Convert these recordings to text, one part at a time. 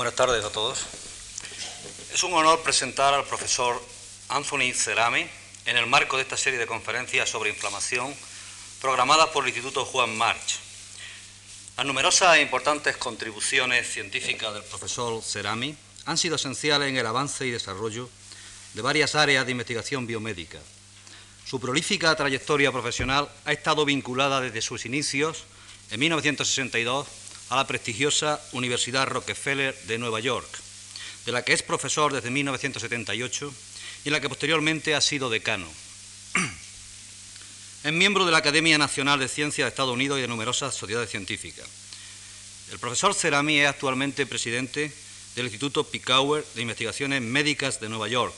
Buenas tardes a todos. Es un honor presentar al profesor Anthony Cerami en el marco de esta serie de conferencias sobre inflamación programadas por el Instituto Juan March. Las numerosas e importantes contribuciones científicas del profesor Cerami han sido esenciales en el avance y desarrollo de varias áreas de investigación biomédica. Su prolífica trayectoria profesional ha estado vinculada desde sus inicios, en 1962, a la prestigiosa Universidad Rockefeller de Nueva York, de la que es profesor desde 1978 y en la que posteriormente ha sido decano. Es miembro de la Academia Nacional de Ciencias de Estados Unidos y de numerosas sociedades científicas. El profesor Cerami es actualmente presidente del Instituto Picower de Investigaciones Médicas de Nueva York,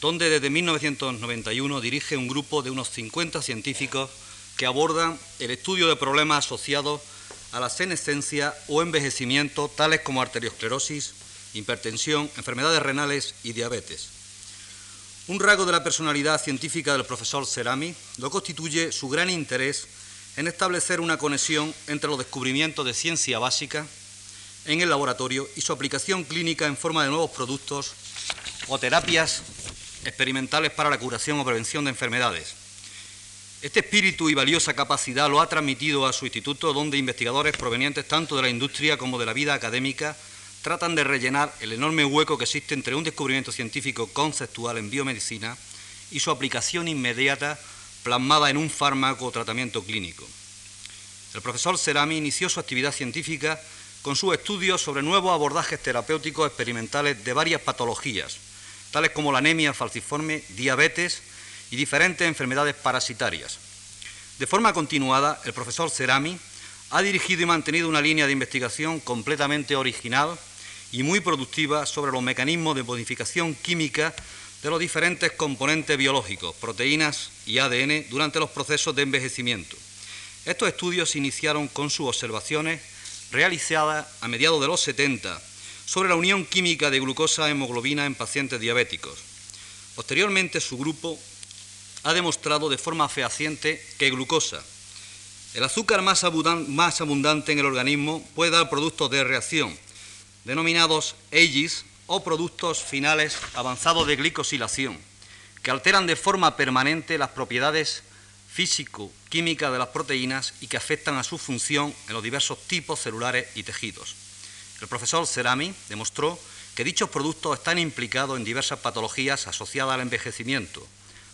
donde desde 1991 dirige un grupo de unos 50 científicos que abordan el estudio de problemas asociados a la senescencia o envejecimiento, tales como arteriosclerosis, hipertensión, enfermedades renales y diabetes. Un rasgo de la personalidad científica del profesor Cerami lo constituye su gran interés en establecer una conexión entre los descubrimientos de ciencia básica en el laboratorio y su aplicación clínica en forma de nuevos productos o terapias experimentales para la curación o prevención de enfermedades. Este espíritu y valiosa capacidad lo ha transmitido a su instituto, donde investigadores provenientes tanto de la industria como de la vida académica tratan de rellenar el enorme hueco que existe entre un descubrimiento científico conceptual en biomedicina y su aplicación inmediata plasmada en un fármaco o tratamiento clínico. El profesor Cerami inició su actividad científica con sus estudios sobre nuevos abordajes terapéuticos experimentales de varias patologías, tales como la anemia falciforme, diabetes y diferentes enfermedades parasitarias. De forma continuada, el profesor Cerami ha dirigido y mantenido una línea de investigación completamente original y muy productiva sobre los mecanismos de modificación química de los diferentes componentes biológicos, proteínas y ADN durante los procesos de envejecimiento. Estos estudios se iniciaron con sus observaciones realizadas a mediados de los 70 sobre la unión química de glucosa hemoglobina en pacientes diabéticos. Posteriormente, su grupo ha demostrado de forma fehaciente que glucosa, el azúcar más abundante en el organismo, puede dar productos de reacción, denominados AGEs o productos finales avanzados de glicosilación, que alteran de forma permanente las propiedades físico-químicas de las proteínas y que afectan a su función en los diversos tipos celulares y tejidos. El profesor Cerami demostró que dichos productos están implicados en diversas patologías asociadas al envejecimiento,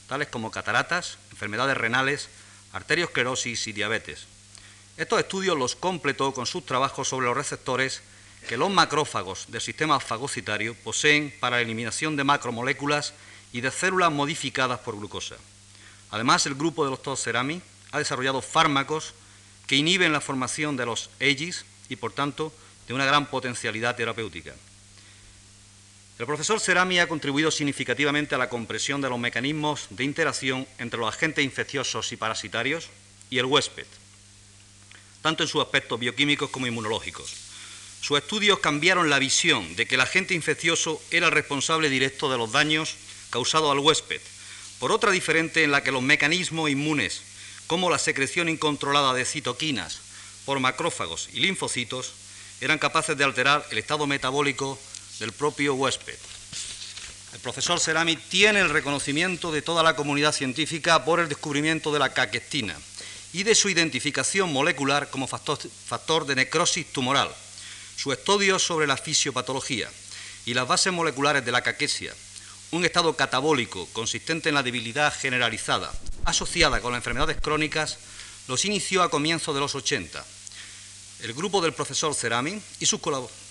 tales como cataratas, enfermedades renales, arteriosclerosis y diabetes. Estos estudios los completó con sus trabajos sobre los receptores que los macrófagos del sistema fagocitario poseen para la eliminación de macromoléculas y de células modificadas por glucosa. Además, el grupo de los Cerami ha desarrollado fármacos que inhiben la formación de los AGEs y, por tanto, de una gran potencialidad terapéutica. El profesor Cerami ha contribuido significativamente a la compresión de los mecanismos de interacción entre los agentes infecciosos y parasitarios y el huésped, tanto en sus aspectos bioquímicos como inmunológicos. Sus estudios cambiaron la visión de que el agente infeccioso era el responsable directo de los daños causados al huésped, por otra diferente en la que los mecanismos inmunes, como la secreción incontrolada de citoquinas por macrófagos y linfocitos, eran capaces de alterar el estado metabólico del propio huésped. El profesor Cerami tiene el reconocimiento de toda la comunidad científica por el descubrimiento de la caquestina y de su identificación molecular como factor, factor de necrosis tumoral su estudio sobre la fisiopatología y las bases moleculares de la caquesia, un estado catabólico consistente en la debilidad generalizada asociada con las enfermedades crónicas, los inició a comienzos de los 80. El grupo del profesor Cerami y sus, colaboradores,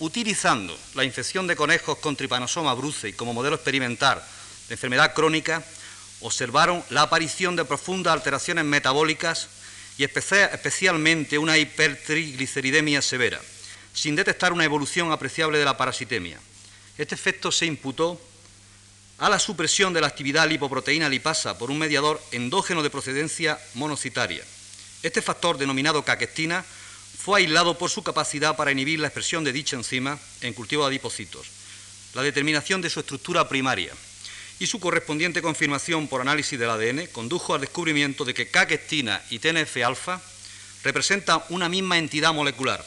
utilizando la infección de conejos con tripanosoma brucei como modelo experimental de enfermedad crónica, observaron la aparición de profundas alteraciones metabólicas y especialmente una hipertrigliceridemia severa, sin detectar una evolución apreciable de la parasitemia. Este efecto se imputó a la supresión de la actividad lipoproteína lipasa por un mediador endógeno de procedencia monocitaria. Este factor, denominado caquestina, fue aislado por su capacidad para inhibir la expresión de dicha enzima en cultivo de adipocitos, la determinación de su estructura primaria, y su correspondiente confirmación por análisis del ADN condujo al descubrimiento de que caquestina y TNF-alfa representan una misma entidad molecular,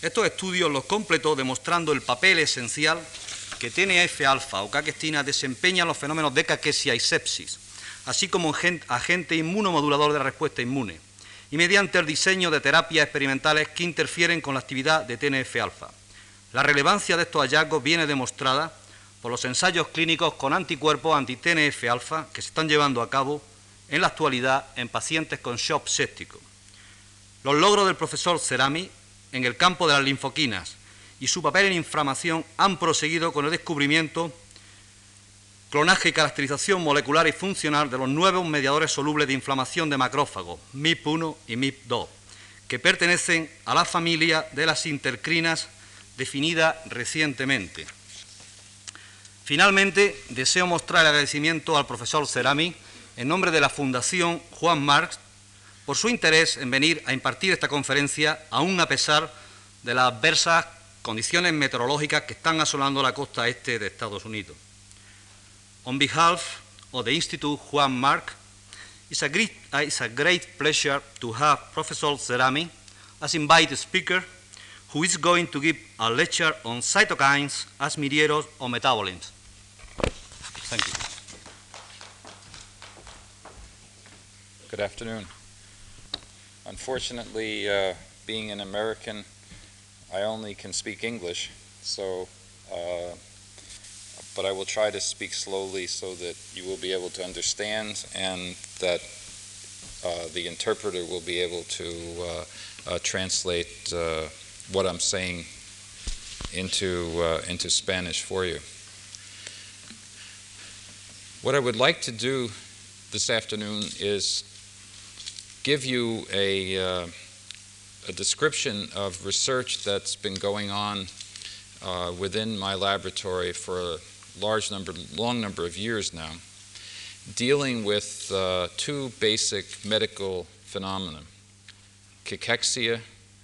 Estos estudios los completó demostrando el papel esencial que TNF-alfa o caquestina desempeña en los fenómenos de caquesia y sepsis, así como agente inmunomodulador de la respuesta inmune, y mediante el diseño de terapias experimentales que interfieren con la actividad de TNF-alfa. La relevancia de estos hallazgos viene demostrada por los ensayos clínicos con anticuerpos anti-TNF-alfa que se están llevando a cabo en la actualidad en pacientes con shock séptico. Los logros del profesor Cerami en el campo de las linfoquinas y su papel en inflamación han proseguido con el descubrimiento, clonaje y caracterización molecular y funcional de los nuevos mediadores solubles de inflamación de macrófagos, MIP1 y MIP2, que pertenecen a la familia de las intercrinas definida recientemente. Finalmente, deseo mostrar el agradecimiento al profesor Cerami en nombre de la Fundación Juan Marx por su interés en venir a impartir esta conferencia, aún a pesar de las adversas condiciones meteorológicas que están asolando la costa este de Estados Unidos. On behalf of the Institute Juan March, it's a great, it's a great pleasure to have Professor Cerami as invited speaker who is going to give a lecture on cytokines as mediators of metabolism. Thank you. Good afternoon. Unfortunately, uh, being an American, I only can speak English, so, uh, but I will try to speak slowly so that you will be able to understand and that uh, the interpreter will be able to uh, uh, translate uh, what I'm saying into, into Spanish for you. What I would like to do this afternoon is give you a, uh, a description of research that's been going on uh, within my laboratory for large number, long number of years now, dealing with uh, two basic medical phenomena, cachexia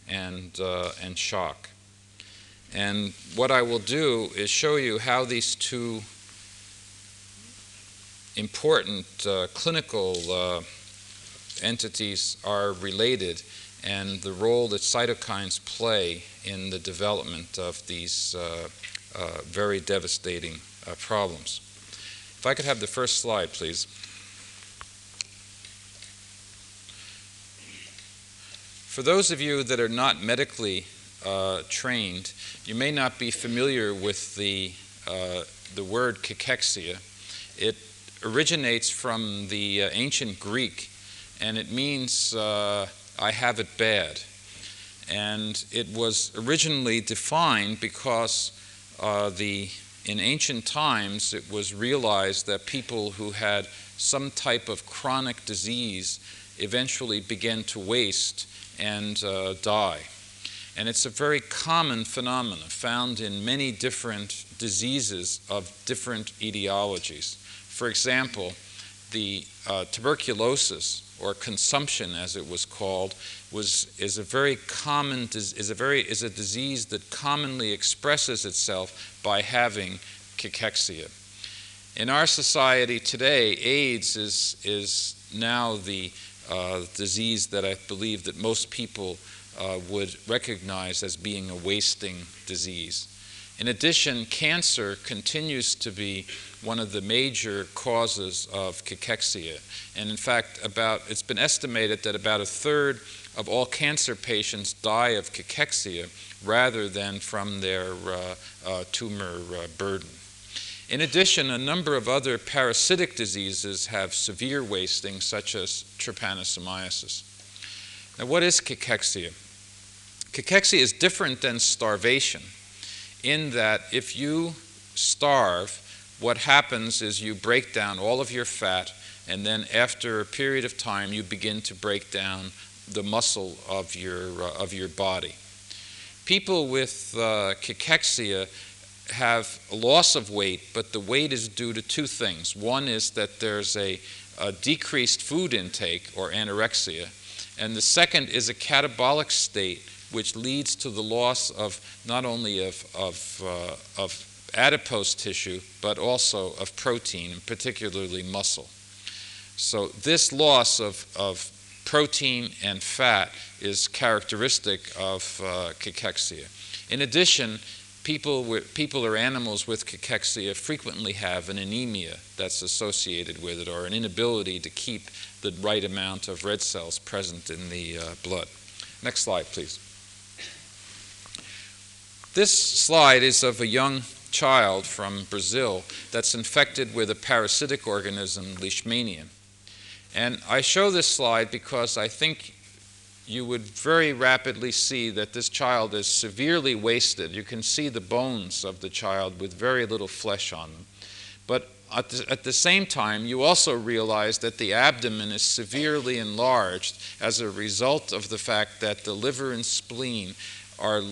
and, uh, and shock. And what I will do is show you how these two important uh, clinical uh, entities are related and the role that cytokines play in the development of these uh, uh, very devastating uh, problems. If I could have the first slide, please. For those of you that are not medically uh, trained, you may not be familiar with the, uh, the word cachexia. It originates from the uh, ancient Greek and it means uh, I have it bad. And it was originally defined because uh, the, in ancient times it was realized that people who had some type of chronic disease eventually began to waste and uh, die. And it's a very common phenomenon found in many different diseases of different etiologies. For example, the uh, tuberculosis or consumption, as it was called, was, is a very common, is a, very, is a disease that commonly expresses itself by having cachexia. In our society today, AIDS is, is now the uh, disease that I believe that most people uh, would recognize as being a wasting disease. In addition, cancer continues to be one of the major causes of cachexia. And in fact, about, it's been estimated that about a third of all cancer patients die of cachexia rather than from their uh, uh, tumor uh, burden. In addition, a number of other parasitic diseases have severe wasting, such as trypanosomiasis. Now, what is cachexia? Cachexia is different than starvation in that if you starve, what happens is you break down all of your fat, and then after a period of time, you begin to break down the muscle of your, uh, of your body. People with uh, cachexia have a loss of weight, but the weight is due to two things. One is that there's a, a decreased food intake or anorexia, and the second is a catabolic state which leads to the loss of not only of, of, uh, of adipose tissue, but also of protein, particularly muscle. So this loss of, of protein and fat is characteristic of uh, cachexia. In addition, people, with, people or animals with cachexia frequently have an anemia that's associated with it or an inability to keep the right amount of red cells present in the uh, blood. Next slide, please. This slide is of a young child from Brazil that's infected with a parasitic organism, Leishmania. And I show this slide because I think you would very rapidly see that this child is severely wasted. You can see the bones of the child with very little flesh on them. But at the, at the, same time, you also realize that the abdomen is severely enlarged as a result of the fact that the liver and spleen are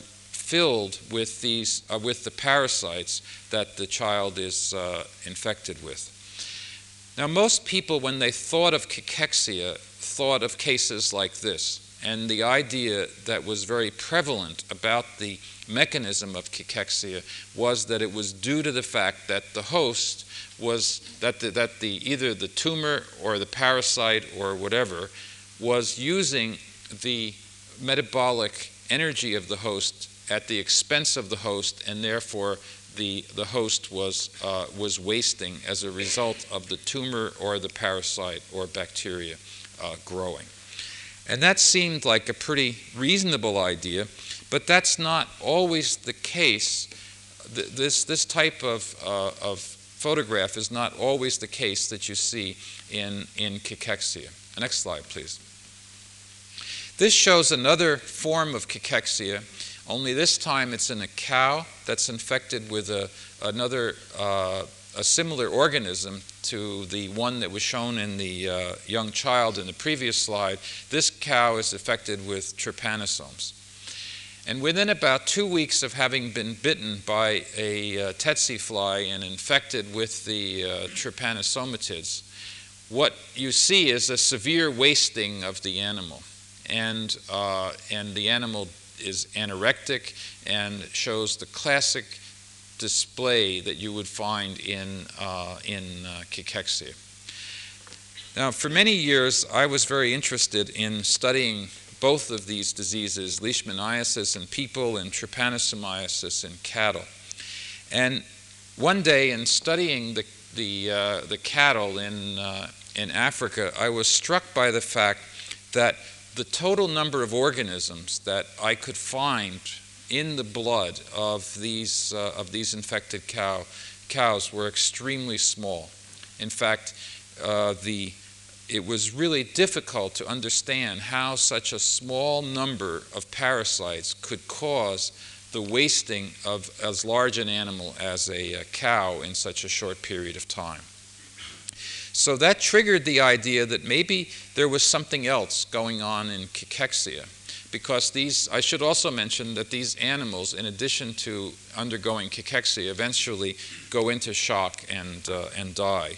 filled with, these, uh, with the parasites that the child is uh, infected with. Now, most people, when they thought of cachexia, thought of cases like this. And the idea that was very prevalent about the mechanism of cachexia was that it was due to the fact that the host was that the, that the either the tumor or the parasite or whatever was using the metabolic energy of the host at the expense of the host and therefore the, the host was, uh, was wasting as a result of the tumor or the parasite or bacteria uh, growing. And that seemed like a pretty reasonable idea, but that's not always the case. This, this type of, uh, of photograph is not always the case that you see in, in cachexia. Next slide, please. This shows another form of cachexia only this time it's in a cow that's infected with a, another, uh, a similar organism to the one that was shown in the uh, young child in the previous slide. This cow is affected with trypanosomes. And within about two weeks of having been bitten by a uh, tsetse fly and infected with the uh, trypanosomatids, what you see is a severe wasting of the animal. And, uh, and the animal is anorectic and shows the classic display that you would find in, uh, in uh, cachexia. Now, for many years, I was very interested in studying both of these diseases, leishmaniasis in people and trypanosomiasis in cattle. And one day, in studying the, the, uh, the cattle in, uh, in Africa, I was struck by the fact that the total number of organisms that I could find in the blood of these, uh, of these infected cow, cows were extremely small. In fact, uh, the, it was really difficult to understand how such a small number of parasites could cause the wasting of as large an animal as a, a cow in such a short period of time. So that triggered the idea that maybe there was something else going on in cachexia. Because these, I should also mention that these animals, in addition to undergoing cachexia, eventually go into shock and, uh, and die.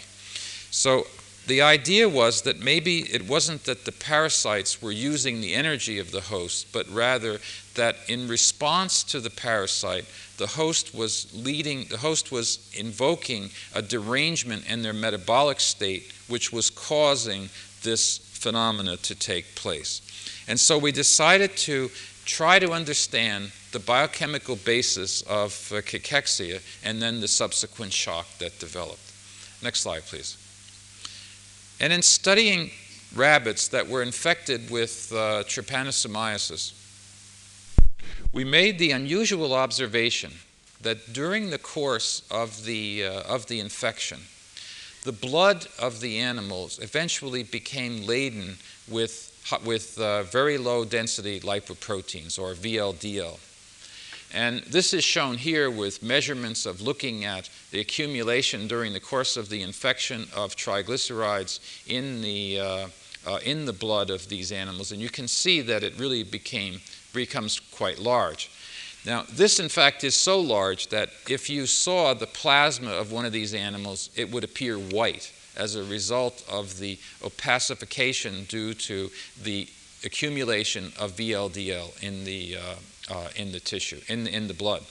So the idea was that maybe it wasn't that the parasites were using the energy of the host, but rather that in response to the parasite, the host was leading, the host was invoking a derangement in their metabolic state, which was causing this phenomena to take place. And so we decided to try to understand the biochemical basis of uh, cachexia and then the subsequent shock that developed. Next slide, please. And in studying rabbits that were infected with uh, trypanosomiasis, we made the unusual observation that during the course of the, uh, of the infection, the blood of the animals eventually became laden with, with uh, very low density lipoproteins, or VLDL. And this is shown here with measurements of looking at the accumulation during the course of the infection of triglycerides in the, uh, uh, in the blood of these animals. And you can see that it really became becomes quite large. Now, this in fact is so large that if you saw the plasma of one of these animals, it would appear white as a result of the opacification due to the accumulation of VLDL in the, uh, uh, in the tissue, in, in the blood.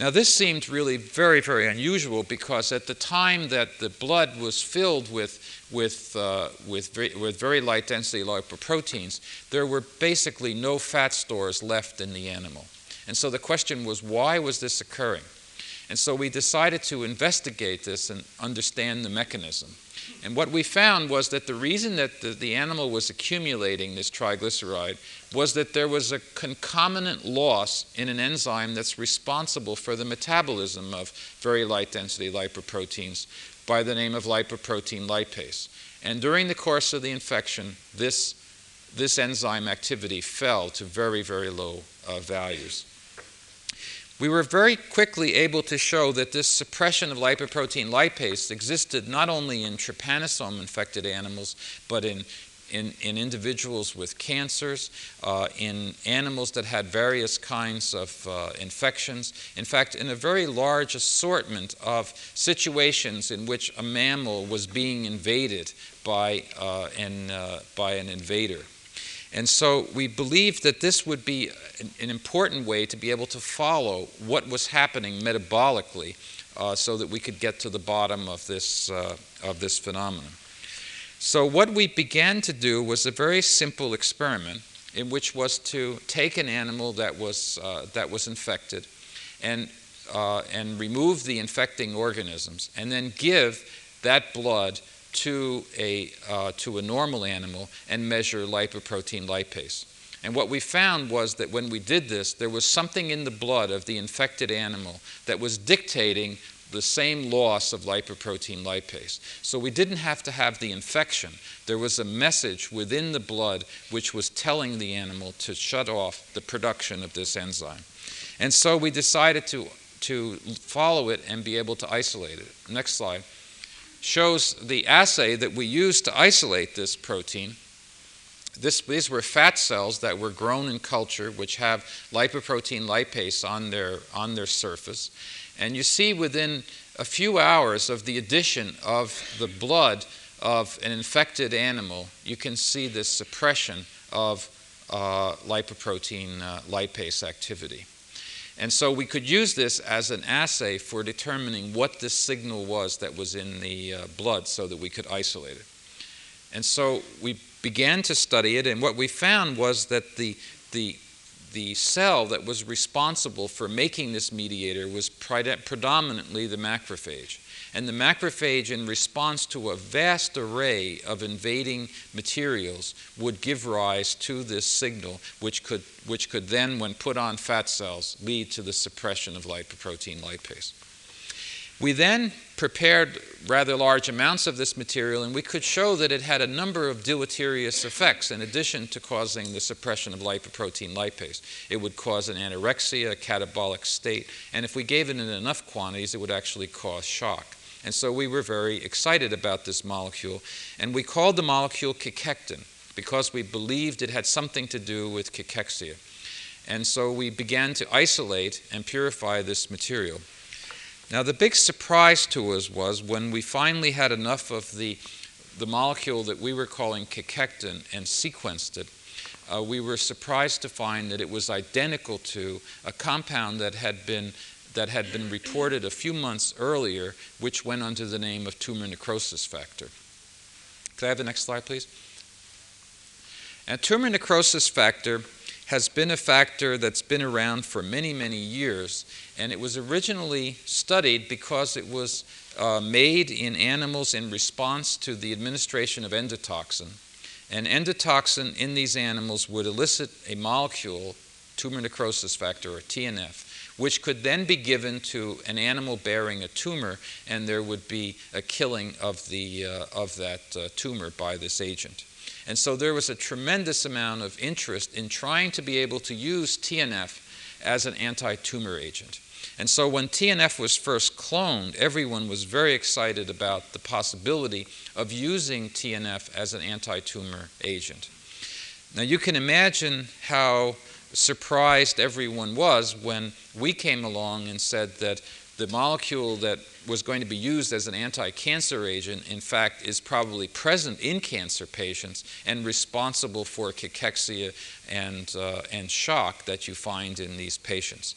Now, this seemed really very, very unusual because at the time that the blood was filled with, with, uh, with, very, with very light density lipoproteins, there were basically no fat stores left in the animal. And so the question was, why was this occurring? And so we decided to investigate this and understand the mechanism. And what we found was that the reason that the, the, animal was accumulating this triglyceride was that there was a concomitant loss in an enzyme that's responsible for the metabolism of very light density lipoproteins by the name of lipoprotein lipase. And during the course of the infection, this, this enzyme activity fell to very, very low uh, values we were very quickly able to show that this suppression of lipoprotein lipase existed not only in trypanosome infected animals, but in, in, in individuals with cancers, uh, in animals that had various kinds of uh, infections. In fact, in a very large assortment of situations in which a mammal was being invaded by, uh, an, uh, by an invader. And so we believed that this would be an, an important way to be able to follow what was happening metabolically uh, so that we could get to the bottom of this, uh, of this phenomenon. So what we began to do was a very simple experiment in which was to take an animal that was, uh, that was infected and, uh, and remove the infecting organisms and then give that blood to a, uh, to a normal animal and measure lipoprotein lipase. And what we found was that when we did this, there was something in the blood of the infected animal that was dictating the same loss of lipoprotein lipase. So we didn't have to have the infection. There was a message within the blood which was telling the animal to shut off the production of this enzyme. And so we decided to, to follow it and be able to isolate it. Next slide shows the assay that we used to isolate this protein. This, these were fat cells that were grown in culture, which have lipoprotein lipase on their, on their surface. And you see within a few hours of the addition of the blood of an infected animal, you can see this suppression of uh, lipoprotein uh, lipase activity. And so we could use this as an assay for determining what this signal was that was in the uh, blood so that we could isolate it. And so we began to study it, and what we found was that the, the, the cell that was responsible for making this mediator was predominantly the macrophage. And the macrophage, in response to a vast array of invading materials, would give rise to this signal, which could, which could then, when put on fat cells, lead to the suppression of lipoprotein lipase. We then prepared rather large amounts of this material, and we could show that it had a number of deleterious effects in addition to causing the suppression of lipoprotein lipase. It would cause an anorexia, a catabolic state, and if we gave it in enough quantities, it would actually cause shock. And so we were very excited about this molecule. And we called the molecule cachectin because we believed it had something to do with cachexia. And so we began to isolate and purify this material. Now, the big surprise to us was when we finally had enough of the, the molecule that we were calling cachectin and sequenced it, uh, we were surprised to find that it was identical to a compound that had been that had been reported a few months earlier, which went under the name of tumor necrosis factor. Could I have the next slide, please? And tumor necrosis factor has been a factor that's been around for many, many years, and it was originally studied because it was uh, made in animals in response to the administration of endotoxin. And endotoxin in these animals would elicit a molecule, tumor necrosis factor, or TNF, which could then be given to an animal bearing a tumor, and there would be a killing of, the, uh, of that uh, tumor by this agent. And so there was a tremendous amount of interest in trying to be able to use TNF as an anti tumor agent. And so when TNF was first cloned, everyone was very excited about the possibility of using TNF as an anti tumor agent. Now you can imagine how surprised everyone was when we came along and said that the molecule that was going to be used as an anti cancer agent, in fact, is probably present in cancer patients and responsible for cachexia and, uh, and shock that you find in these patients.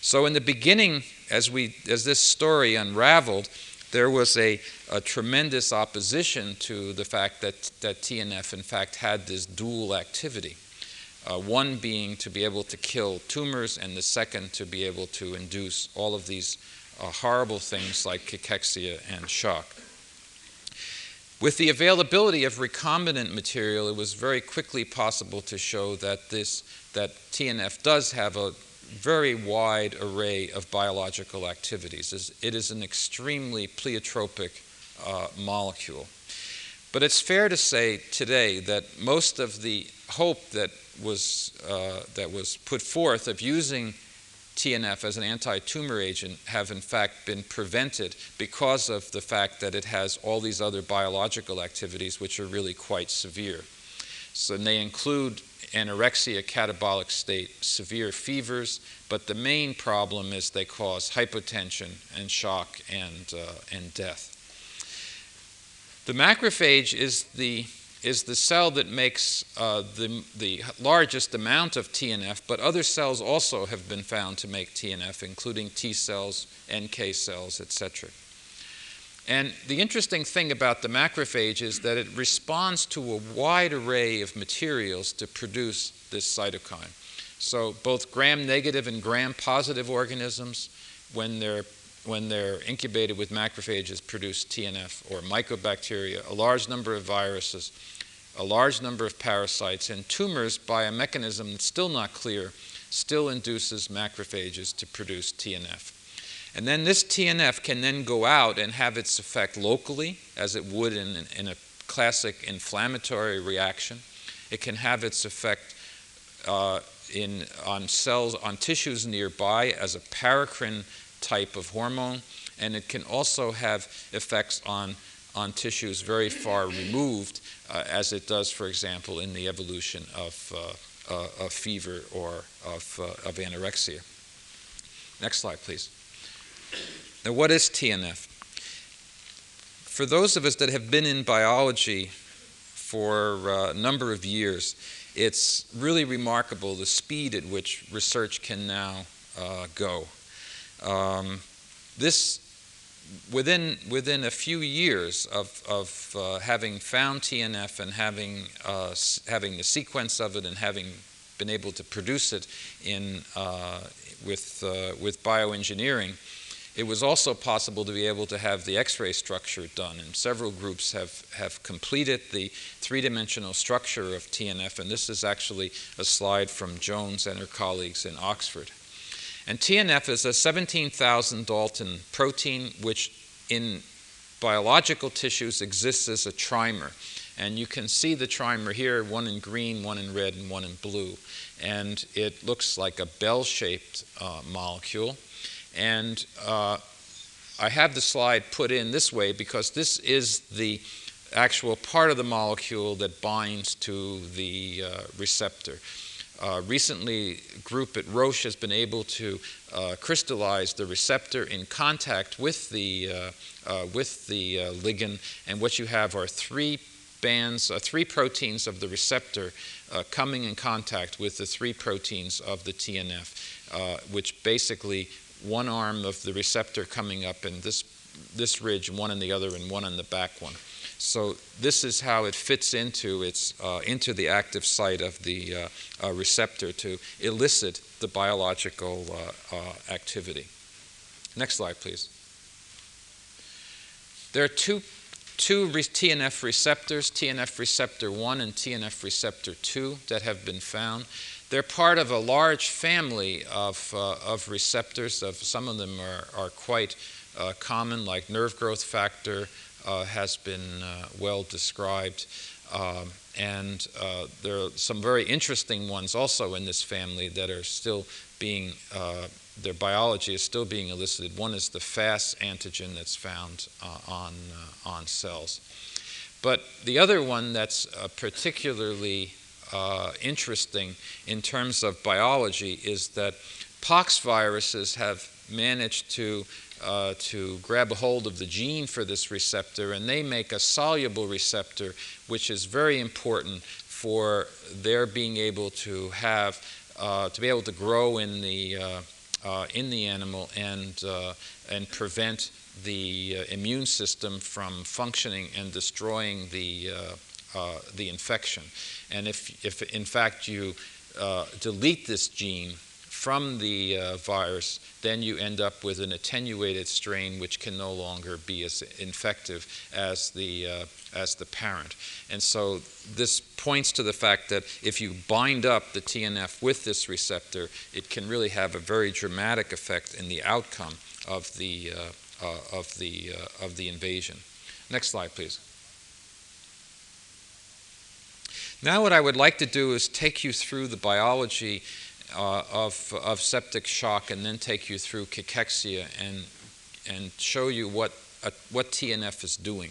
So in the beginning, as we as this story unraveled, there was a, a tremendous opposition to the fact that, that TNF in fact had this dual activity. Uh, one being to be able to kill tumors, and the second to be able to induce all of these uh, horrible things like cachexia and shock. With the availability of recombinant material, it was very quickly possible to show that this that TNF does have a very wide array of biological activities. It is an extremely pleiotropic uh, molecule. But it's fair to say today that most of the hope that was, uh, that was put forth of using TNF as an anti tumor agent have in fact been prevented because of the fact that it has all these other biological activities which are really quite severe. So they include anorexia, catabolic state, severe fevers, but the main problem is they cause hypotension and shock and, uh, and death. The macrophage is the is the cell that makes uh, the, the largest amount of TNF, but other cells also have been found to make TNF, including T cells, NK cells, etc. And the interesting thing about the macrophage is that it responds to a wide array of materials to produce this cytokine. So both gram-negative and gram-positive organisms, when they're when they're incubated with macrophages, produce TNF or mycobacteria, a large number of viruses, a large number of parasites, and tumors by a mechanism that's still not clear, still induces macrophages to produce TNF. And then this TNF can then go out and have its effect locally, as it would in, in a classic inflammatory reaction. It can have its effect uh, in, on cells, on tissues nearby as a paracrine type of hormone, and it can also have effects on, on tissues very far removed, uh, as it does, for example, in the evolution of, uh, uh of fever or of, uh, of anorexia. Next slide, please. Now, what is TNF? For those of us that have been in biology for uh, a number of years, it's really remarkable the speed at which research can now uh, go. Um, this, within, within a few years of, of uh, having found TNF and having, uh, having the sequence of it and having been able to produce it in, uh, with, uh, with bioengineering, it was also possible to be able to have the X-ray structure done, and several groups have, have completed the three-dimensional structure of TNF, and this is actually a slide from Jones and her colleagues in Oxford. And TNF is a 17,000 Dalton protein, which in biological tissues exists as a trimer. And you can see the trimer here, one in green, one in red, and one in blue. And it looks like a bell-shaped uh, molecule. And uh, I have the slide put in this way because this is the actual part of the molecule that binds to the uh, receptor. Uh, recently, group at Roche has been able to uh, crystallize the receptor in contact with the, uh, uh with the uh, ligand, and what you have are three bands, uh, three proteins of the receptor coming in contact with the three proteins of the TNF, which basically one arm of the receptor coming up in this, this ridge, one in the other, and one in the back one. So this is how it fits into, its, uh, into the active site of the uh, uh, receptor to elicit the biological uh, uh, activity. Next slide, please. There are two, two TNF receptors, TNF receptor 1 and TNF receptor 2, that have been found. They're part of a large family of, uh, of receptors. Of, some of them are, are quite uh, common, like nerve growth factor has been uh, well described. Um, and uh, there are some very interesting ones also in this family that are still being, uh, their biology is still being elicited. One is the FAS antigen that's found on, on cells. But the other one that's particularly uh, interesting in terms of biology is that pox viruses have managed to, uh, to grab a hold of the gene for this receptor, and they make a soluble receptor, which is very important for their being able to have, uh, to be able to grow in the, uh, uh, in the animal and, uh, and prevent the uh, immune system from functioning and destroying the, the infection. And if, if in fact you delete this gene from the uh, virus, then you end up with an attenuated strain which can no longer be as infective as the, uh, as the parent. And so this points to the fact that if you bind up the TNF with this receptor, it can really have a very dramatic effect in the outcome of the, uh, uh, of the, uh, of the invasion. Next slide, please. Now, what I would like to do is take you through the biology uh, of, of septic shock and then take you through cachexia and, and show you what, uh, what TNF is doing.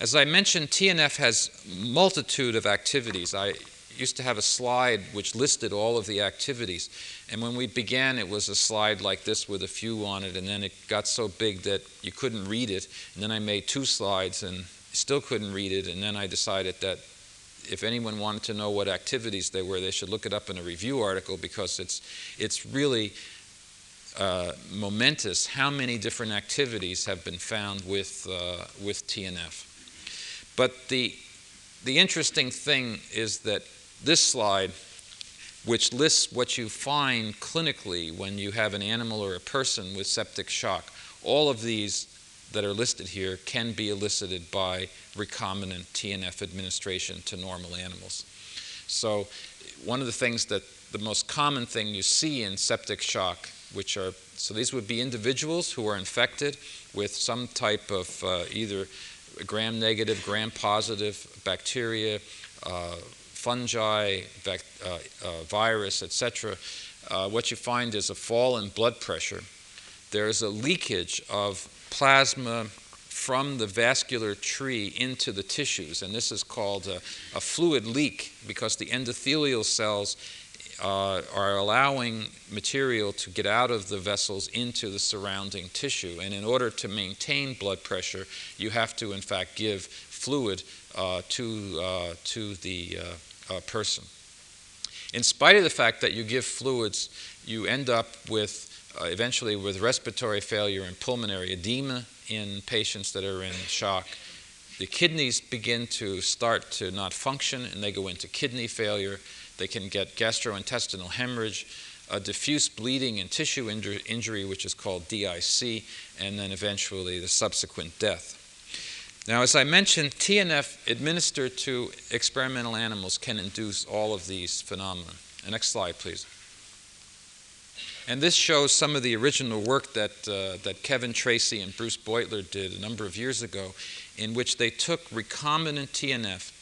As I mentioned, TNF has multitude of activities. I used to have a slide which listed all of the activities. And when we began, it was a slide like this with a few on it, and then it got so big that you couldn't read it. And then I made two slides and still couldn't read it. And then I decided that if anyone wanted to know what activities they were, they should look it up in a review article because it's, it's really uh, momentous how many different activities have been found with, uh, with TNF. But the, the interesting thing is that this slide, which lists what you find clinically when you have an animal or a person with septic shock, all of these that are listed here can be elicited by recombinant TNF administration to normal animals. So one of the things that the most common thing you see in septic shock, which are, so these would be individuals who are infected with some type of uh, either gram-negative, gram-positive bacteria, uh, fungi, uh, uh, virus, etc. Uh, what you find is a fall in blood pressure. There's a leakage of plasma from the vascular tree into the tissues, and this is called a, a fluid leak because the endothelial cells uh, are allowing material to get out of the vessels into the surrounding tissue. And in order to maintain blood pressure, you have to, in fact, give fluid uh, to, uh, to the uh, uh, person. In spite of the fact that you give fluids, you end up with uh, eventually with respiratory failure and pulmonary edema in patients that are in shock. The kidneys begin to start to not function and they go into kidney failure. They can get gastrointestinal hemorrhage, a diffuse bleeding and tissue injury, injury, which is called DIC, and then eventually the subsequent death. Now, as I mentioned, TNF administered to experimental animals can induce all of these phenomena. next slide, please. And this shows some of the original work that, uh, that Kevin Tracey and Bruce Beutler did a number of years ago, in which they took recombinant TNF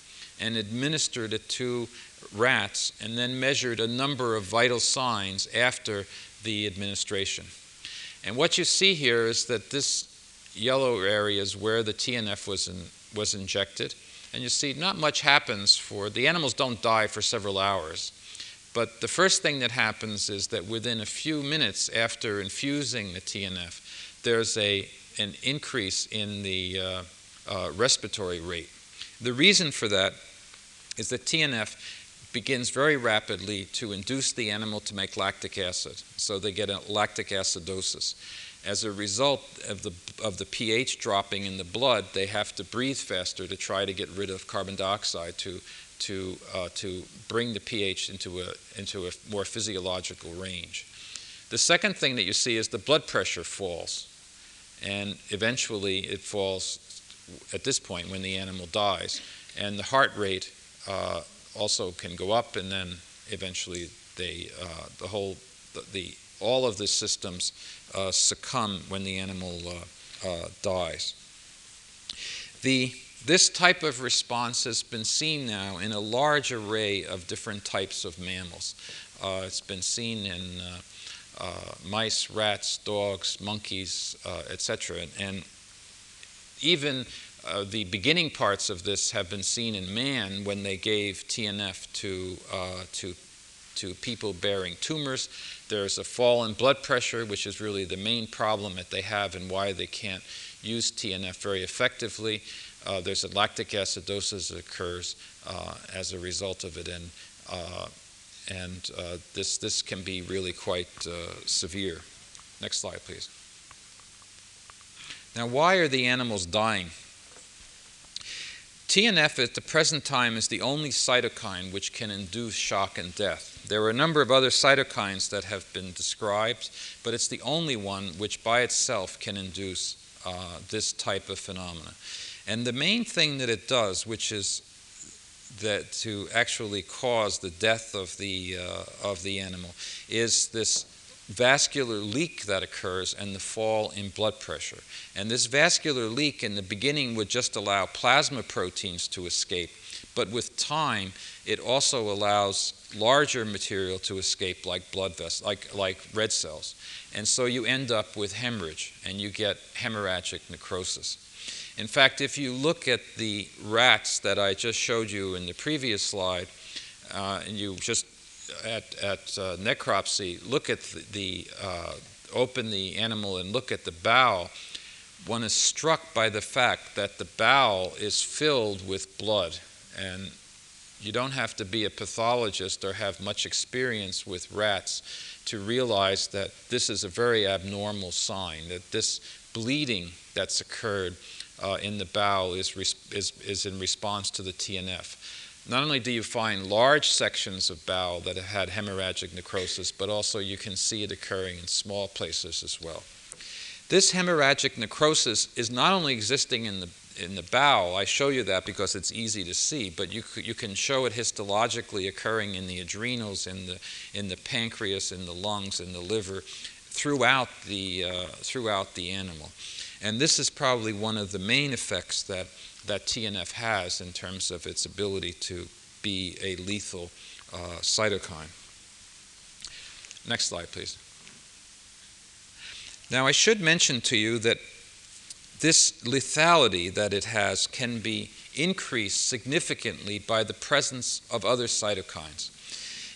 and administered it to rats and then measured a number of vital signs after the administration. And what you see here is that this yellow area is where the TNF was, in, was injected. And you see, not much happens for the animals, don't die for several hours. But the first thing that happens is that within a few minutes after infusing the TNF, there's a, an increase in the uh, uh, respiratory rate. The reason for that is that TNF begins very rapidly to induce the animal to make lactic acid, so they get a lactic acidosis. As a result of the, of the pH dropping in the blood, they have to breathe faster to try to get rid of carbon dioxide to to, uh, to bring the pH into a, into a more physiological range. The second thing that you see is the blood pressure falls, and eventually it falls at this point when the animal dies, and the heart rate uh, also can go up, and then eventually they, uh, the whole, the, the, all of the systems uh, succumb when the animal uh, uh, dies. The this type of response has been seen now in a large array of different types of mammals. Uh, it's been seen in uh, uh, mice, rats, dogs, monkeys, uh, etc. And even uh, the beginning parts of this have been seen in man when they gave TNF to, uh, to, to people bearing tumors. There's a fall in blood pressure, which is really the main problem that they have and why they can't use TNF very effectively uh, there's a lactic acidosis that occurs uh, as a result of it. And uh, and uh, this, this can be really quite uh, severe. Next slide, please. Now, why are the animals dying? TNF at the present time is the only cytokine which can induce shock and death. There are a number of other cytokines that have been described, but it's the only one which by itself can induce uh, this type of phenomena. And the main thing that it does, which is that to actually cause the death of the, uh, of the animal, is this vascular leak that occurs and the fall in blood pressure. And this vascular leak in the beginning would just allow plasma proteins to escape, but with time, it also allows larger material to escape, like blood vessels, like, like red cells. And so you end up with hemorrhage and you get hemorrhagic necrosis. In fact, if you look at the rats that I just showed you in the previous slide, uh, and you just at, at uh, necropsy look at the, the uh, open the animal and look at the bowel, one is struck by the fact that the bowel is filled with blood. And you don't have to be a pathologist or have much experience with rats to realize that this is a very abnormal sign, that this bleeding that's occurred uh, in the bowel is, is, is in response to the TNF. Not only do you find large sections of bowel that have had hemorrhagic necrosis, but also you can see it occurring in small places as well. This hemorrhagic necrosis is not only existing in the in the bowel, I show you that because it's easy to see, but you, you can show it histologically occurring in the adrenals, in the, in the pancreas, in the lungs, in the liver, throughout the, uh, throughout the animal. And this is probably one of the main effects that, that TNF has in terms of its ability to be a lethal uh, cytokine. Next slide, please. Now, I should mention to you that this lethality that it has can be increased significantly by the presence of other cytokines.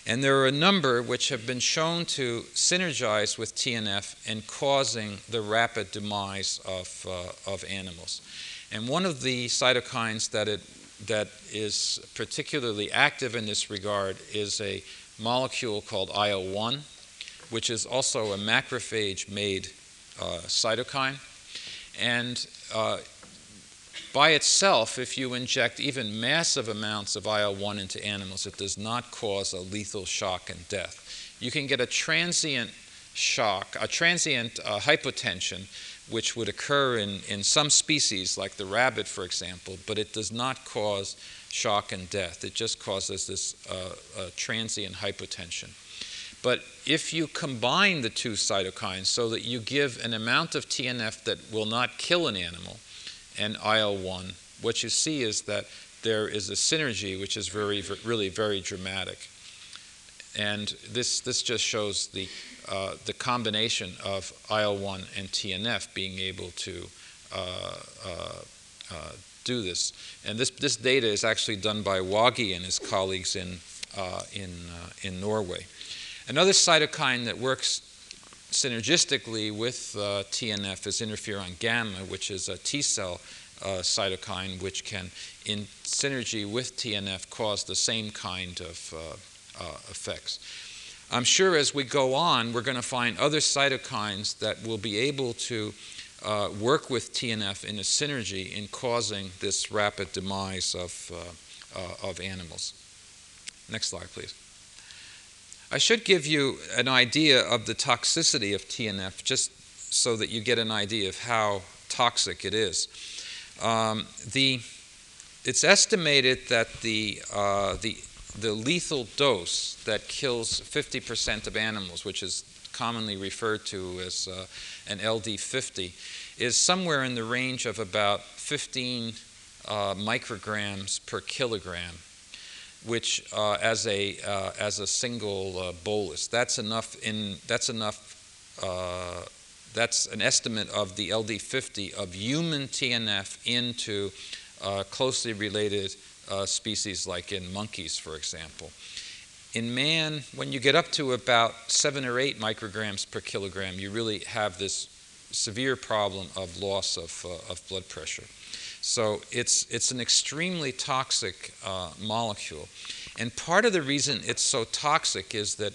And there are a number which have been shown to synergize with TNF in causing the rapid demise of, uh, of animals. And one of the cytokines that, it, that is particularly active in this regard is a molecule called IL 1, which is also a macrophage made uh, cytokine. And uh, by itself, if you inject even massive amounts of IL 1 into animals, it does not cause a lethal shock and death. You can get a transient shock, a transient uh, hypotension, which would occur in, in some species, like the rabbit, for example, but it does not cause shock and death. It just causes this uh, transient hypotension. But if you combine the two cytokines so that you give an amount of TNF that will not kill an animal and IL 1, what you see is that there is a synergy which is very, really very dramatic. And this, this just shows the, uh, the combination of IL 1 and TNF being able to uh, uh, uh, do this. And this, this data is actually done by Wagi and his colleagues in, uh, in, uh, in Norway. Another cytokine that works synergistically with uh, TNF is interferon gamma, which is a T cell uh, cytokine which can, in synergy with TNF, cause the same kind of uh, uh, effects. I'm sure as we go on, we're going to find other cytokines that will be able to uh, work with TNF in a synergy in causing this rapid demise of, uh, of animals. Next slide, please. I should give you an idea of the toxicity of TNF just so that you get an idea of how toxic it is. Um, the, it's estimated that the, uh, the, the lethal dose that kills 50% of animals, which is commonly referred to as uh, an LD50, is somewhere in the range of about 15 uh, micrograms per kilogram which uh, as a uh, as a single uh, bolus. That's enough. In that's enough. Uh, that's an estimate of the LD50 of human TNF into uh, closely related species, like in monkeys, for example. In man, when you get up to about seven or eight micrograms per kilogram, you really have this severe problem of loss of, of blood pressure. So it's, it's an extremely toxic uh, molecule. And part of the reason it's so toxic is that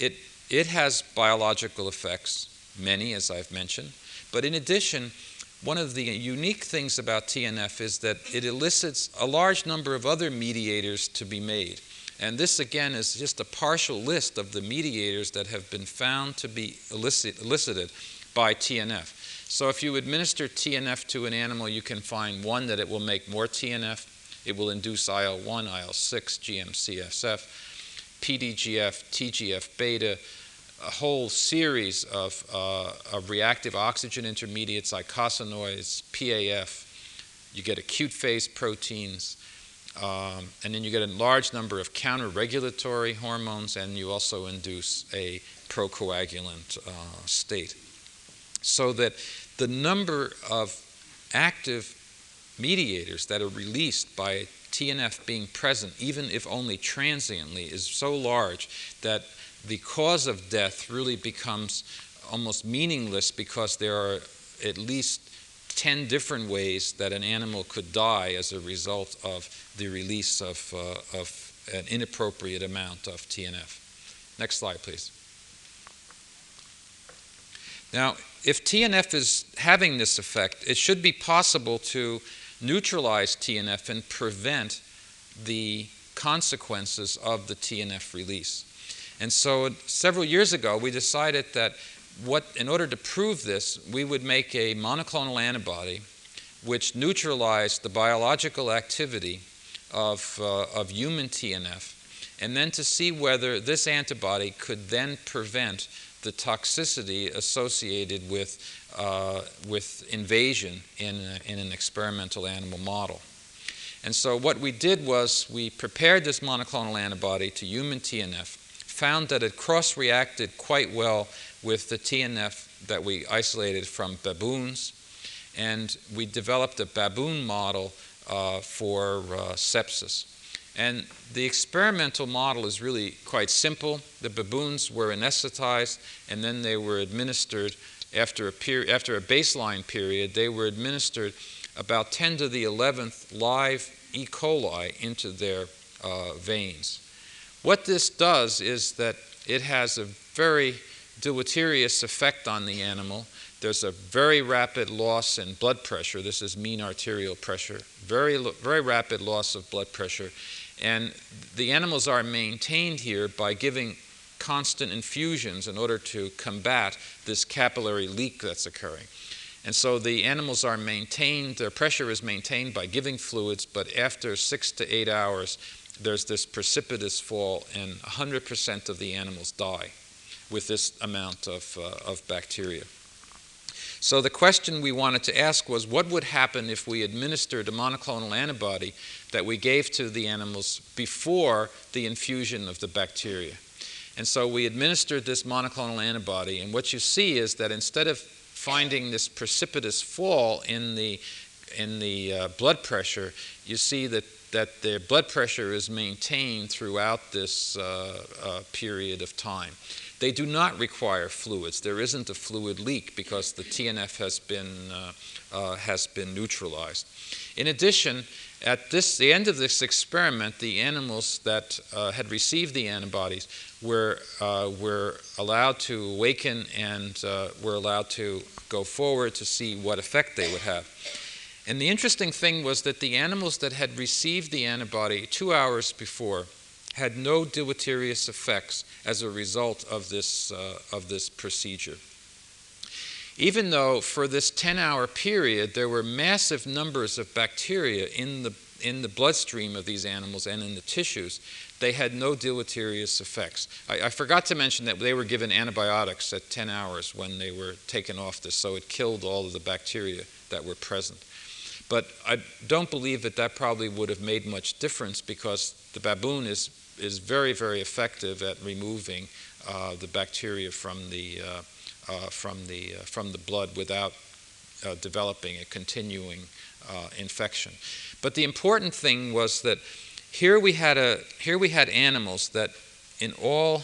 it, it has biological effects, many, as I've mentioned. But in addition, one of the unique things about TNF is that it elicits a large number of other mediators to be made. And this, again, is just a partial list of the mediators that have been found to be elicit, elicited by TNF. So if you administer TNF to an animal, you can find one that it will make more TNF, it will induce IL 1, IL 6, GM-CSF, PDGF, TGF beta, a whole series of, uh, of reactive oxygen intermediates, eicosanoids, PAF. You get acute phase proteins, um, and then you get a large number of counter regulatory hormones, and you also induce a procoagulant uh, state. So that the number of active mediators that are released by TNF being present, even if only transiently, is so large that the cause of death really becomes almost meaningless because there are at least 10 different ways that an animal could die as a result of the release of, uh, of an inappropriate amount of TNF. Next slide, please. Now, if TNF is having this effect, it should be possible to neutralize TNF and prevent the consequences of the TNF release. And so several years ago, we decided that what, in order to prove this, we would make a monoclonal antibody which neutralized the biological activity of, uh, of human TNF, and then to see whether this antibody could then prevent the toxicity associated with, uh, with invasion in, a, in an experimental animal model. And so what we did was we prepared this monoclonal antibody to human TNF, found that it cross-reacted quite well with the TNF that we isolated from baboons, and we developed a baboon model uh, for uh, sepsis. And the experimental model is really quite simple. The baboons were anesthetized, and then they were administered after a, peri- after a baseline period, they were administered about 10 to the 11th live E. coli into their uh, veins. What this does is that it has a very deleterious effect on the animal. There's a very rapid loss in blood pressure. This is mean arterial pressure. Very, very rapid loss of blood pressure. And the animals are maintained here by giving constant infusions in order to combat this capillary leak that's occurring. And so the animals are maintained, their pressure is maintained by giving fluids, but after six to eight hours, there's this precipitous fall, and 100% of the animals die with this amount of, uh, of bacteria. So the question we wanted to ask was what would happen if we administered a monoclonal antibody that we gave to the animals before the infusion of the bacteria? And so we administered this monoclonal antibody, and what you see is that instead of finding this precipitous fall in the, in the uh, blood pressure, you see that, that their blood pressure is maintained throughout this uh, uh, period of time. They do not require fluids. There isn't a fluid leak because the TNF has been, uh, uh, has been neutralized. In addition, at this, the end of this experiment, the animals that uh, had received the antibodies were, uh, were allowed to awaken and uh, were allowed to go forward to see what effect they would have. And the interesting thing was that the animals that had received the antibody two hours before had no deleterious effects as a result of this, uh, of this procedure. Even though for this 10 hour period there were massive numbers of bacteria in the, in the bloodstream of these animals and in the tissues, they had no deleterious effects. I, I, forgot to mention that they were given antibiotics at 10 hours when they were taken off this, so it killed all of the bacteria that were present. But I don't believe that that probably would have made much difference because the baboon is is very, very effective at removing uh, the bacteria from the, uh, uh from the, from the blood without developing a continuing infection. But the important thing was that here we had, a, here we had animals that in all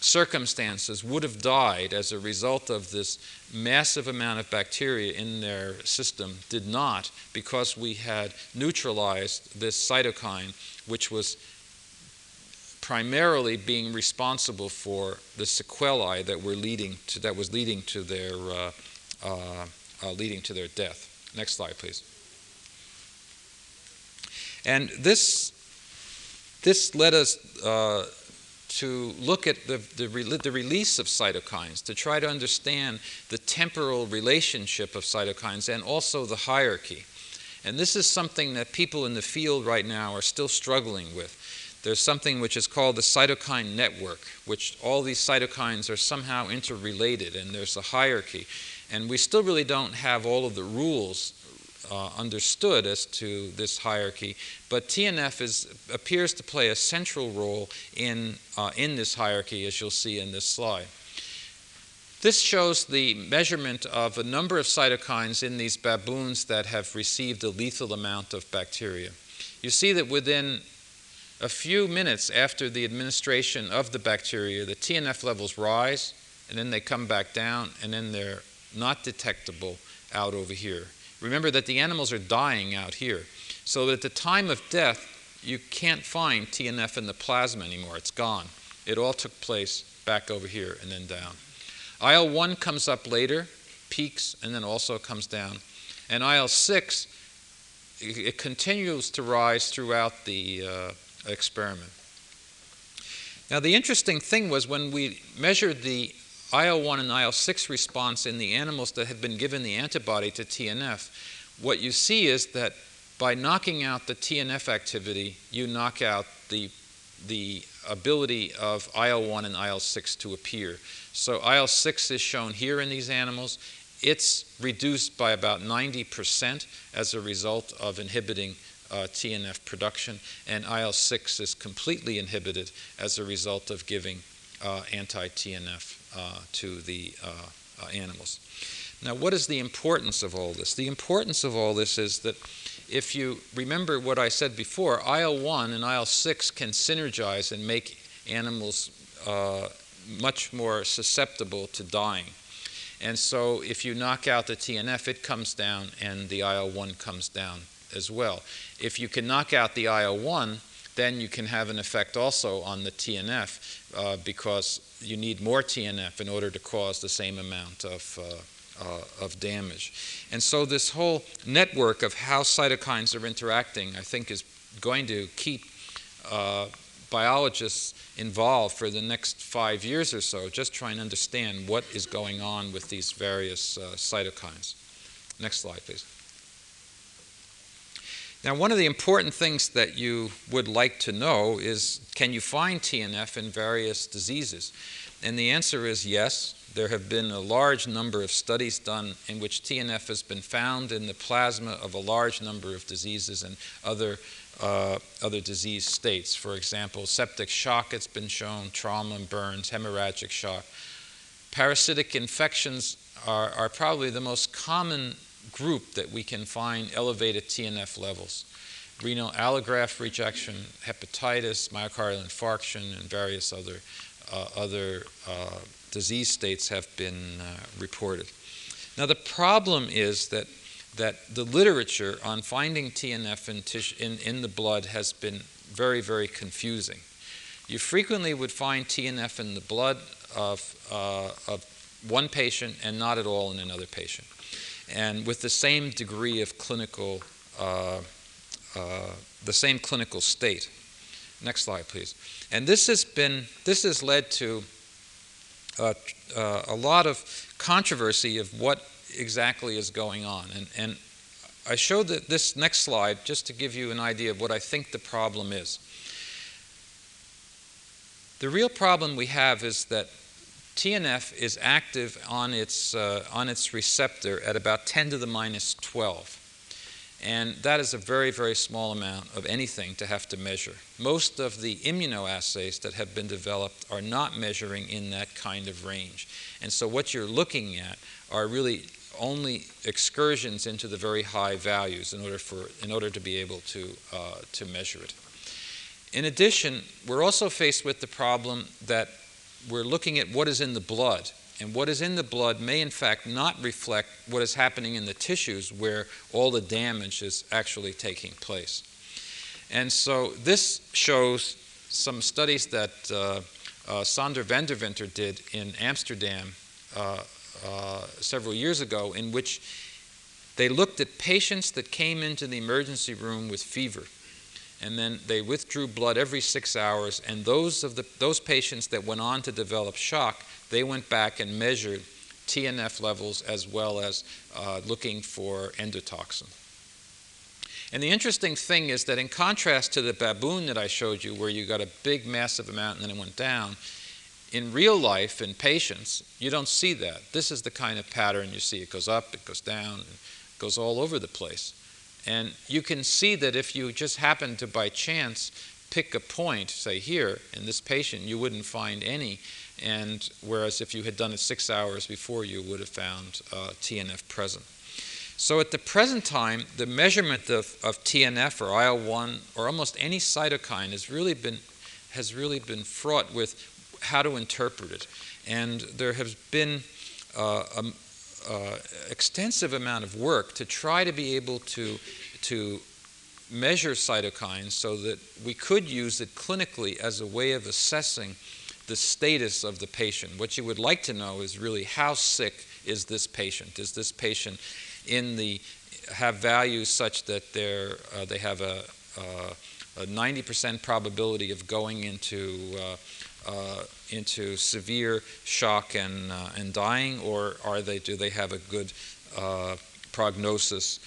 circumstances would have died as a result of this massive amount of bacteria in their system did not because we had neutralized this cytokine which was primarily being responsible for the sequelae that were leading to that was leading to their uh, uh, uh, leading to their death. Next slide, please. And this this led us uh, to look at the, the, the, release of cytokines, to try to understand the temporal relationship of cytokines and also the hierarchy. And this is something that people in the field right now are still struggling with. There's something which is called the cytokine network, which all these cytokines are somehow interrelated, and there's a hierarchy. And we still really don't have all of the rules uh, understood as to this hierarchy, but TNF is, appears to play a central role in, uh, in this hierarchy, as you'll see in this slide. This shows the measurement of a number of cytokines in these baboons that have received a lethal amount of bacteria. You see that within a few minutes after the administration of the bacteria, the TNF levels rise, and then they come back down, and then they're not detectable out over here. Remember that the animals are dying out here. So at the time of death, you can't find TNF in the plasma anymore. It's gone. It all took place back over here and then down. IL 1 comes up later, peaks, and then also comes down. And IL 6, it continues to rise throughout the uh, experiment. Now, the interesting thing was when we measured the IL 1 and IL 6 response in the animals that had been given the antibody to TNF, what you see is that by knocking out the TNF activity, you knock out the, the ability of IL 1 and IL 6 to appear. So IL 6 is shown here in these animals. It's reduced by about 90% as a result of inhibiting uh, TNF production, and IL 6 is completely inhibited as a result of giving uh, anti TNF uh, to the uh, uh, animals. Now, what is the importance of all this? The importance of all this is that if you remember what I said before, IL 1 and IL 6 can synergize and make animals uh, much more susceptible to dying. And so, if you knock out the TNF, it comes down and the IL 1 comes down as well. If you can knock out the IL 1, then you can have an effect also on the TNF uh, because you need more TNF in order to cause the same amount of, uh, uh, of damage. And so, this whole network of how cytokines are interacting, I think, is going to keep uh, biologists involved for the next five years or so, just trying to understand what is going on with these various uh, cytokines. Next slide, please. Now, one of the important things that you would like to know is can you find TNF in various diseases? And the answer is yes. There have been a large number of studies done in which TNF has been found in the plasma of a large number of diseases and other, uh, other disease states. For example, septic shock, it's been shown, trauma and burns, hemorrhagic shock. Parasitic infections are, are probably the most common group that we can find elevated TNF levels. Renal allograft rejection, hepatitis, myocardial infarction, and various other, uh, other uh, disease states have been uh, reported. Now, the problem is that, that the literature on finding TNF in, tissue, in, in the blood has been very, very confusing. You frequently would find TNF in the blood of, uh, of one patient and not at all in another patient and with the same degree of clinical, uh, uh, the same clinical state. Next slide, please. And this has been, this has led to uh, uh, a lot of controversy of what exactly is going on. And, and I showed that this next slide just to give you an idea of what I think the problem is. The real problem we have is that TNF is active on its, uh, on its receptor at about 10 to the minus 12. And that is a very, very small amount of anything to have to measure. Most of the immunoassays that have been developed are not measuring in that kind of range. And so what you're looking at are really only excursions into the very high values in order, for, in order to be able to, uh, to measure it. In addition, we're also faced with the problem that we're looking at what is in the blood. And what is in the blood may, in fact, not reflect what is happening in the tissues where all the damage is actually taking place. And so this shows some studies that uh, uh, Sander van der Winter did in Amsterdam uh, uh, several years ago, in which they looked at patients that came into the emergency room with fever. And then they withdrew blood every six hours, and those of the those patients that went on to develop shock, they went back and measured TNF levels as well as uh, looking for endotoxin. And the interesting thing is that, in contrast to the baboon that I showed you, where you got a big, massive amount and then it went down, in real life, in patients, you don't see that. This is the kind of pattern you see. It goes up, it goes down, it goes all over the place. And you can see that if you just happen to, by chance, pick a point, say here, in this patient, you wouldn't find any. And whereas if you had done it six hours before, you would have found uh, TNF present. So at the present time, the measurement of, of TNF or IL-1 or almost any cytokine has really been has really been fraught with how to interpret it. And there has been uh, a, uh, extensive amount of work to try to be able to to measure cytokines so that we could use it clinically as a way of assessing the status of the patient. What you would like to know is really how sick is this patient? Is this patient in the have values such that they're, uh, they have a, uh, a 90% probability of going into, uh, uh, into severe shock and, uh, and dying, or are they, do they have a good prognosis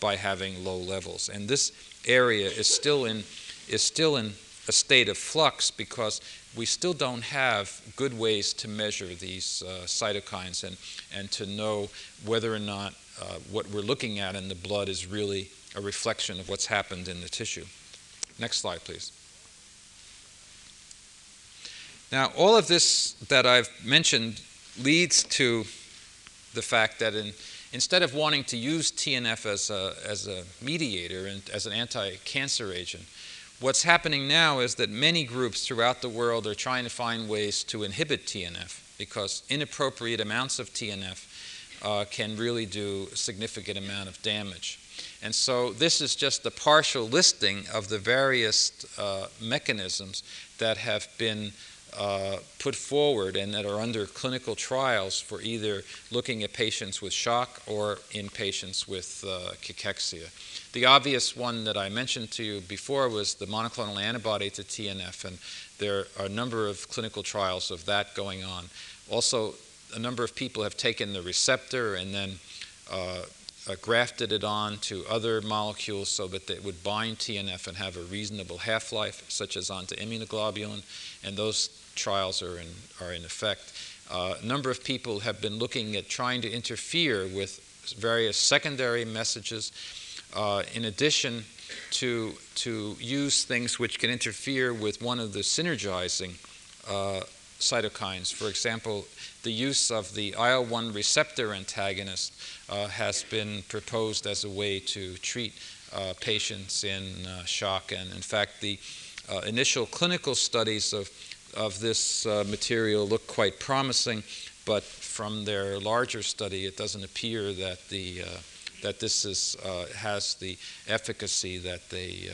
by having low levels? And this area is still in, is still in a state of flux because we still don't have good ways to measure these uh, cytokines and, and to know whether or not uh, what we're looking at in the blood is really a reflection of what's happened in the tissue. Next slide, please. Now, all of this that I've mentioned leads to the fact that in, instead of wanting to use TNF as a, as a mediator and as an anti cancer agent, what's happening now is that many groups throughout the world are trying to find ways to inhibit TNF because inappropriate amounts of TNF uh, can really do a significant amount of damage. And so this is just a partial listing of the various uh, mechanisms that have been uh, put forward and that are under clinical trials for either looking at patients with shock or in patients with uh, cachexia. The obvious one that I mentioned to you before was the monoclonal antibody to TNF, and there are a number of clinical trials of that going on. Also, a number of people have taken the receptor and then uh, uh, grafted it on to other molecules so that it would bind TNF and have a reasonable half life, such as onto immunoglobulin, and those trials are in, are in effect. Uh, a number of people have been looking at trying to interfere with various secondary messages, uh, in addition to, to use things which can interfere with one of the synergizing uh, cytokines. For example, the use of the IL 1 receptor antagonist uh, has been proposed as a way to treat uh, patients in uh, shock. And in fact, the initial clinical studies of, of this uh, material look quite promising, but from their larger study, it doesn't appear that, the, uh, that this is, has the efficacy that they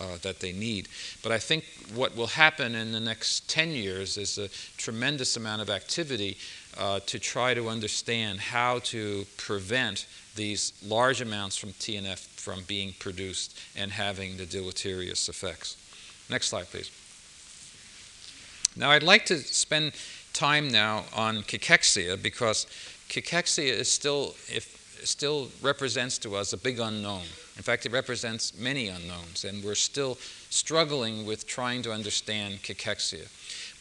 uh, that they need. But I think what will happen in the next 10 years is a tremendous amount of activity uh, to try to understand how to prevent these large amounts from TNF from being produced and having the deleterious effects. Next slide, please. Now, I'd like to spend time now on cachexia because cachexia is still, if, still represents to us a big unknown. In fact, it represents many unknowns, and we're still struggling with trying to understand cachexia.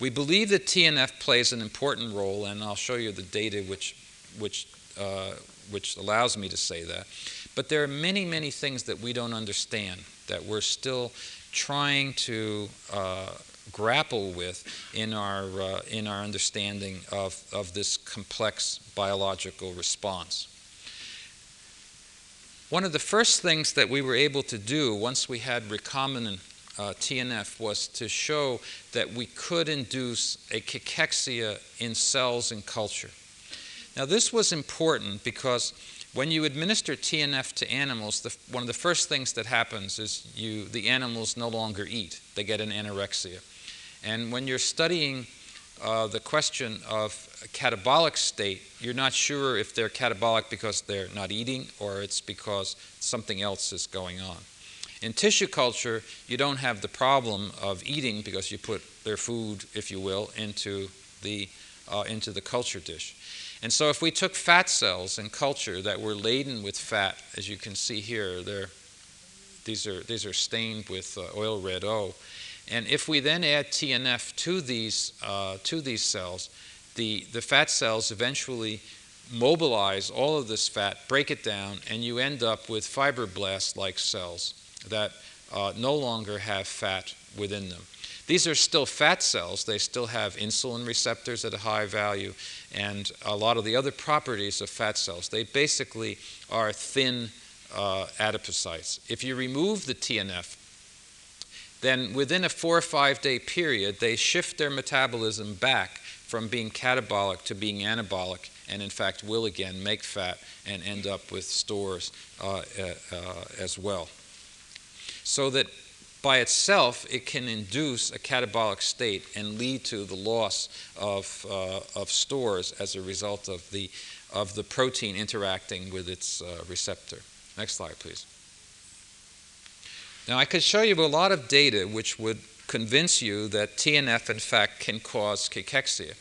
We believe that TNF plays an important role, and I'll show you the data which, which, uh, which allows me to say that. But there are many, many things that we don't understand that we're still trying to uh, grapple with in our, uh, in our understanding of, of this complex biological response. One of the first things that we were able to do once we had recombinant uh, TNF was to show that we could induce a cachexia in cells in culture. Now, this was important because when you administer TNF to animals, the, one of the first things that happens is you, the animals no longer eat. They get an anorexia. And when you're studying uh, the question of catabolic state, you're not sure if they're catabolic because they're not eating or it's because something else is going on. In tissue culture, you don't have the problem of eating because you put their food, if you will, into the, uh, into the culture dish. And so, if we took fat cells in culture that were laden with fat, as you can see here, these, are, these are stained with uh, oil red O. And if we then add TNF to these, uh, to these cells, the, the fat cells eventually mobilize all of this fat, break it down, and you end up with fibroblast like cells that uh, no longer have fat within them. These are still fat cells. They still have insulin receptors at a high value and a lot of the other properties of fat cells. They basically are thin uh, adipocytes. If you remove the TNF, then within a four or five day period, they shift their metabolism back from being catabolic to being anabolic, and in fact will again make fat and end up with stores uh, uh, uh as well. So that by itself, it can induce a catabolic state and lead to the loss of, uh, of stores as a result of the, of the protein interacting with its uh, receptor. Next slide, please. Now, I could show you a lot of data which would convince you that TNF, in fact, can cause cachexia.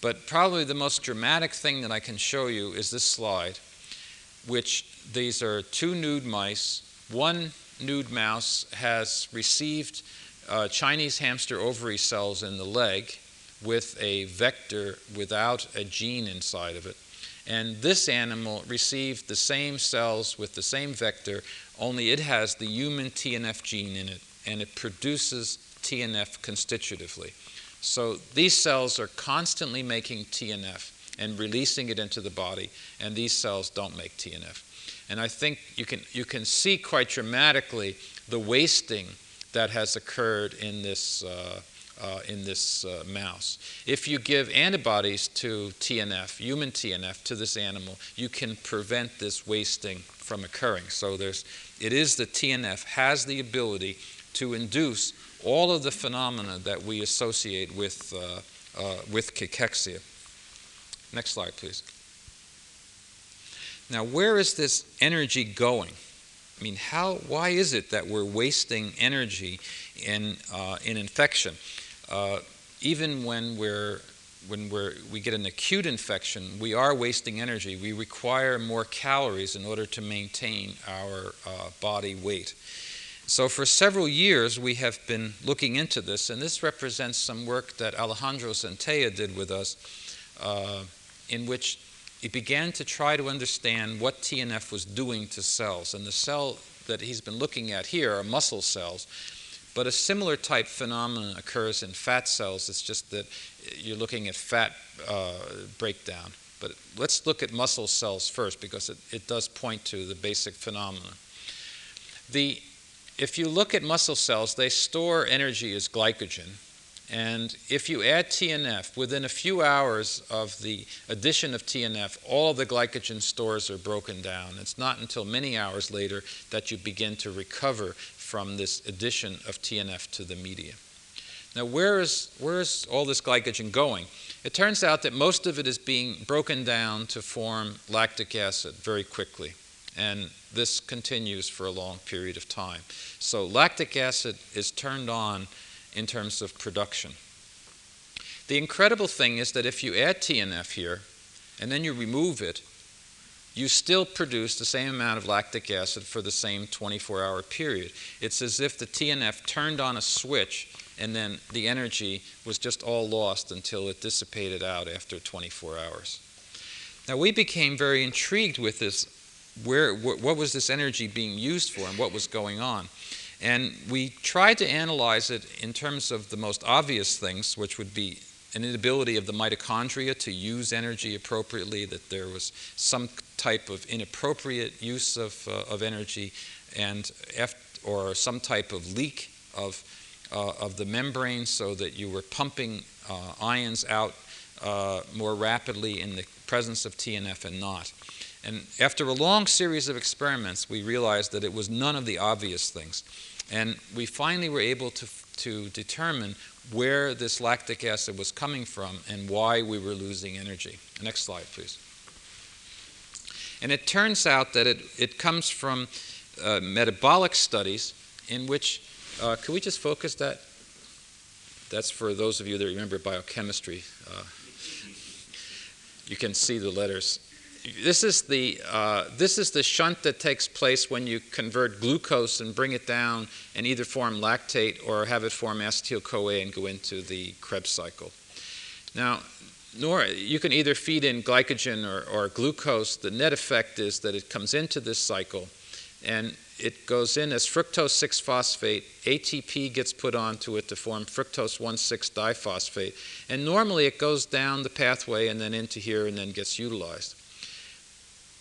But probably the most dramatic thing that I can show you is this slide, which these are two nude mice. One nude mouse has received uh, Chinese hamster ovary cells in the leg with a vector without a gene inside of it. And this animal received the same cells with the same vector, only it has the human TNF gene in it, and it produces TNF constitutively. So these cells are constantly making TNF and releasing it into the body, and these cells don't make TNF. And I think you can, you can see quite dramatically the wasting that has occurred in this, uh, uh, in this uh, mouse. If you give antibodies to TNF, human TNF, to this animal, you can prevent this wasting from occurring. So there's, it is the TNF has the ability to induce all of the phenomena that we associate with, uh, uh, with cachexia. Next slide, please. Now, where is this energy going? I mean, how, why is it that we're wasting energy in, uh, in infection? Uh, even when, we're, when we're, we get an acute infection, we are wasting energy. We require more calories in order to maintain our uh, body weight. So, for several years, we have been looking into this, and this represents some work that Alejandro Centella did with us, uh, in which he began to try to understand what TNF was doing to cells. And the cell that he's been looking at here are muscle cells. But a similar type phenomenon occurs in fat cells. It's just that you're looking at fat uh, breakdown. But let's look at muscle cells first because it, it does point to the basic phenomenon. The, if you look at muscle cells, they store energy as glycogen. And if you add TNF, within a few hours of the addition of TNF, all the glycogen stores are broken down. It's not until many hours later that you begin to recover from this addition of TNF to the media. Now, where is, where is all this glycogen going? It turns out that most of it is being broken down to form lactic acid very quickly. And this continues for a long period of time. So, lactic acid is turned on in terms of production. The incredible thing is that if you add TNF here and then you remove it, you still produce the same amount of lactic acid for the same 24 hour period. It's as if the TNF turned on a switch and then the energy was just all lost until it dissipated out after 24 hours. Now, we became very intrigued with this. Where, what was this energy being used for and what was going on? And we tried to analyze it in terms of the most obvious things, which would be an inability of the mitochondria to use energy appropriately, that there was some type of inappropriate use of, uh, of energy, and f or some type of leak of, uh, of the membrane so that you were pumping uh, ions out uh, more rapidly in the presence of TNF and not. And after a long series of experiments, we realized that it was none of the obvious things. And we finally were able to, to determine where this lactic acid was coming from and why we were losing energy. Next slide, please. And it turns out that it, it comes from uh, metabolic studies in which, uh, can we just focus that? That's for those of you that remember biochemistry. Uh, you can see the letters. This is the uh, this is the shunt that takes place when you convert glucose and bring it down and either form lactate or have it form acetyl CoA and go into the Krebs cycle. Now, nor you can either feed in glycogen or, or glucose. The net effect is that it comes into this cycle and it goes in as fructose 6 phosphate. ATP gets put onto it to form fructose 1 6 diphosphate. And normally it goes down the pathway and then into here and then gets utilized.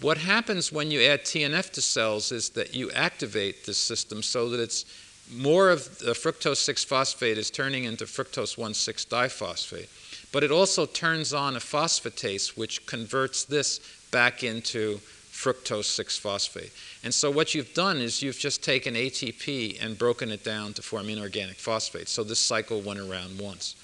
What happens when you add TNF to cells is that you activate this system so that it's more of the fructose 6 phosphate is turning into fructose 1 6 diphosphate. But it also turns on a phosphatase which converts this back into fructose 6 phosphate. And so what you've done is you've just taken ATP and broken it down to form inorganic phosphate. So this cycle went around once.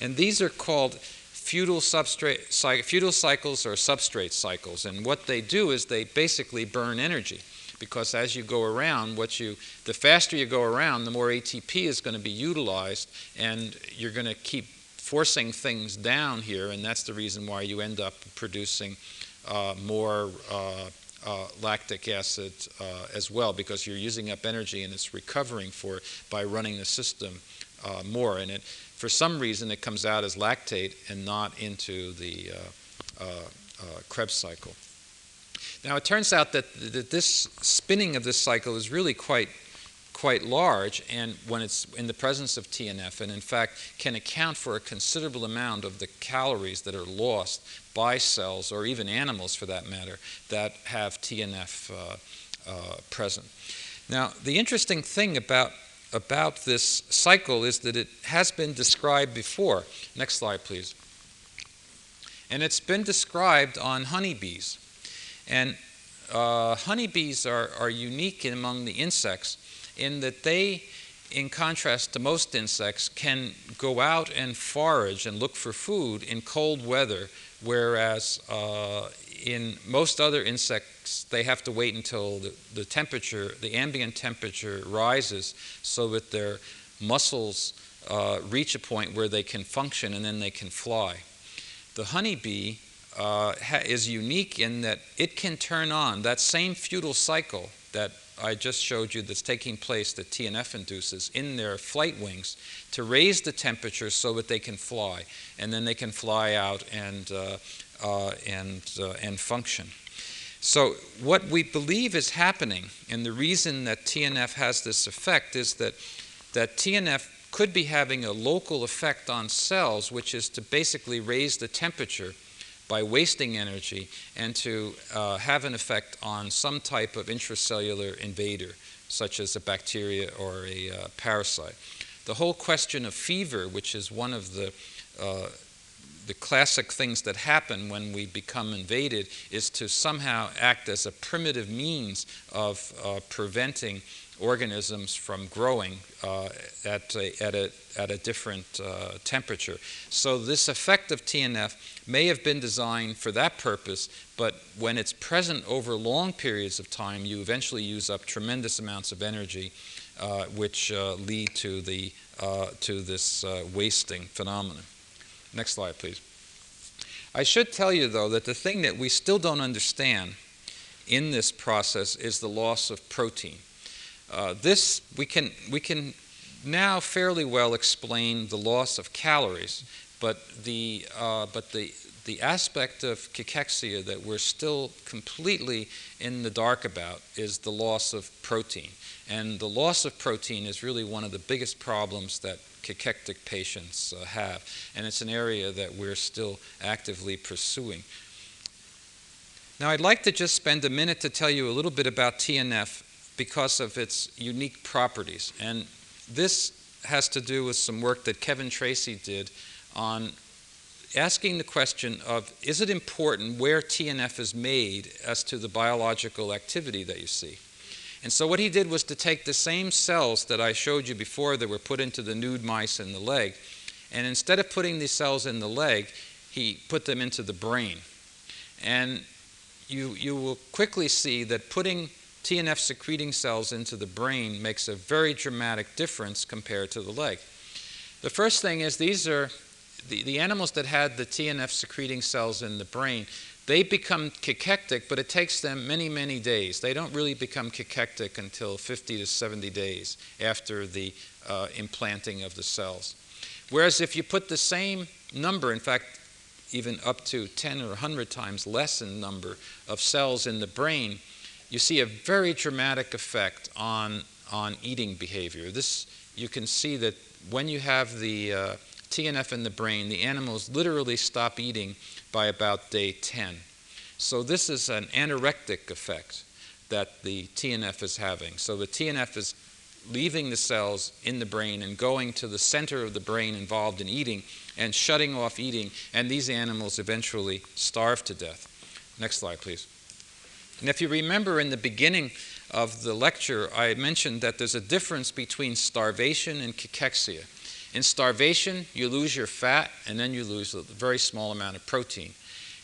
And these are called feudal, substrate, feudal cycles or substrate cycles. And what they do is they basically burn energy because as you go around, what you, the faster you go around, the more ATP is going to be utilized, and you're going to keep forcing things down here, and that's the reason why you end up producing uh, more uh, uh, lactic acid as well because you're using up energy and it's recovering for by running the system more. And it, for some reason, it comes out as lactate and not into the Krebs cycle. Now, it turns out that, that this spinning of this cycle is really quite quite large and when it's in the presence of TNF and in fact can account for a considerable amount of the calories that are lost by cells or even animals for that matter that have TNF uh, uh, present. Now the interesting thing about about this cycle is that it has been described before. Next slide please. And it's been described on honeybees. And uh, honeybees are, are unique among the insects in that they, in contrast to most insects, can go out and forage and look for food in cold weather, whereas uh, in most other insects, they have to wait until the, the temperature, the ambient temperature rises so that their muscles uh, reach a point where they can function and then they can fly. The honeybee uh, is unique in that it can turn on that same feudal cycle that I just showed you that's taking place that TNF induces in their flight wings to raise the temperature so that they can fly, and then they can fly out and, uh, uh, and, uh, and function. So, what we believe is happening, and the reason that TNF has this effect is that, that TNF could be having a local effect on cells, which is to basically raise the temperature by wasting energy and to uh, have an effect on some type of intracellular invader, such as a bacteria or a uh, parasite. The whole question of fever, which is one of the uh, the classic things that happen when we become invaded is to somehow act as a primitive means of uh, preventing organisms from growing uh, at, a, at, a, at a different uh, temperature. So, this effect of TNF may have been designed for that purpose, but when it's present over long periods of time, you eventually use up tremendous amounts of energy, uh, which uh, lead to, the, uh, to this uh, wasting phenomenon. Next slide, please. I should tell you, though, that the thing that we still don't understand in this process is the loss of protein. Uh, this, we can, we can now fairly well explain the loss of calories, but the, uh, but the, the aspect of cachexia that we're still completely in the dark about is the loss of protein. And the loss of protein is really one of the biggest problems that cachectic patients uh, have. And it's an area that we're still actively pursuing. Now, I'd like to just spend a minute to tell you a little bit about TNF because of its unique properties. And this has to do with some work that Kevin Tracy did on asking the question of is it important where TNF is made as to the biological activity that you see? And so what he did was to take the same cells that I showed you before that were put into the nude mice in the leg, And instead of putting these cells in the leg, he put them into the brain. And you, you will quickly see that putting TNF secreting cells into the brain makes a very dramatic difference compared to the leg. The first thing is these are the, the animals that had the TNF secreting cells in the brain, they become cachectic, but it takes them many, many days. They don't really become cachectic until 50 to 70 days after the uh, implanting of the cells. Whereas if you put the same number, in fact, even up to 10 or 100 times less in number of cells in the brain, you see a very dramatic effect on, on eating behavior. This, you can see that when you have the uh, TNF in the brain, the animals literally stop eating by about day 10. So this is an anorectic effect that the TNF is having. So the TNF is leaving the cells in the brain and going to the center of the brain involved in eating and shutting off eating, and these animals eventually starve to death. Next slide, please. And if you remember in the beginning of the lecture, I mentioned that there's a difference between starvation and cachexia. In starvation, you lose your fat and then you lose a very small amount of protein.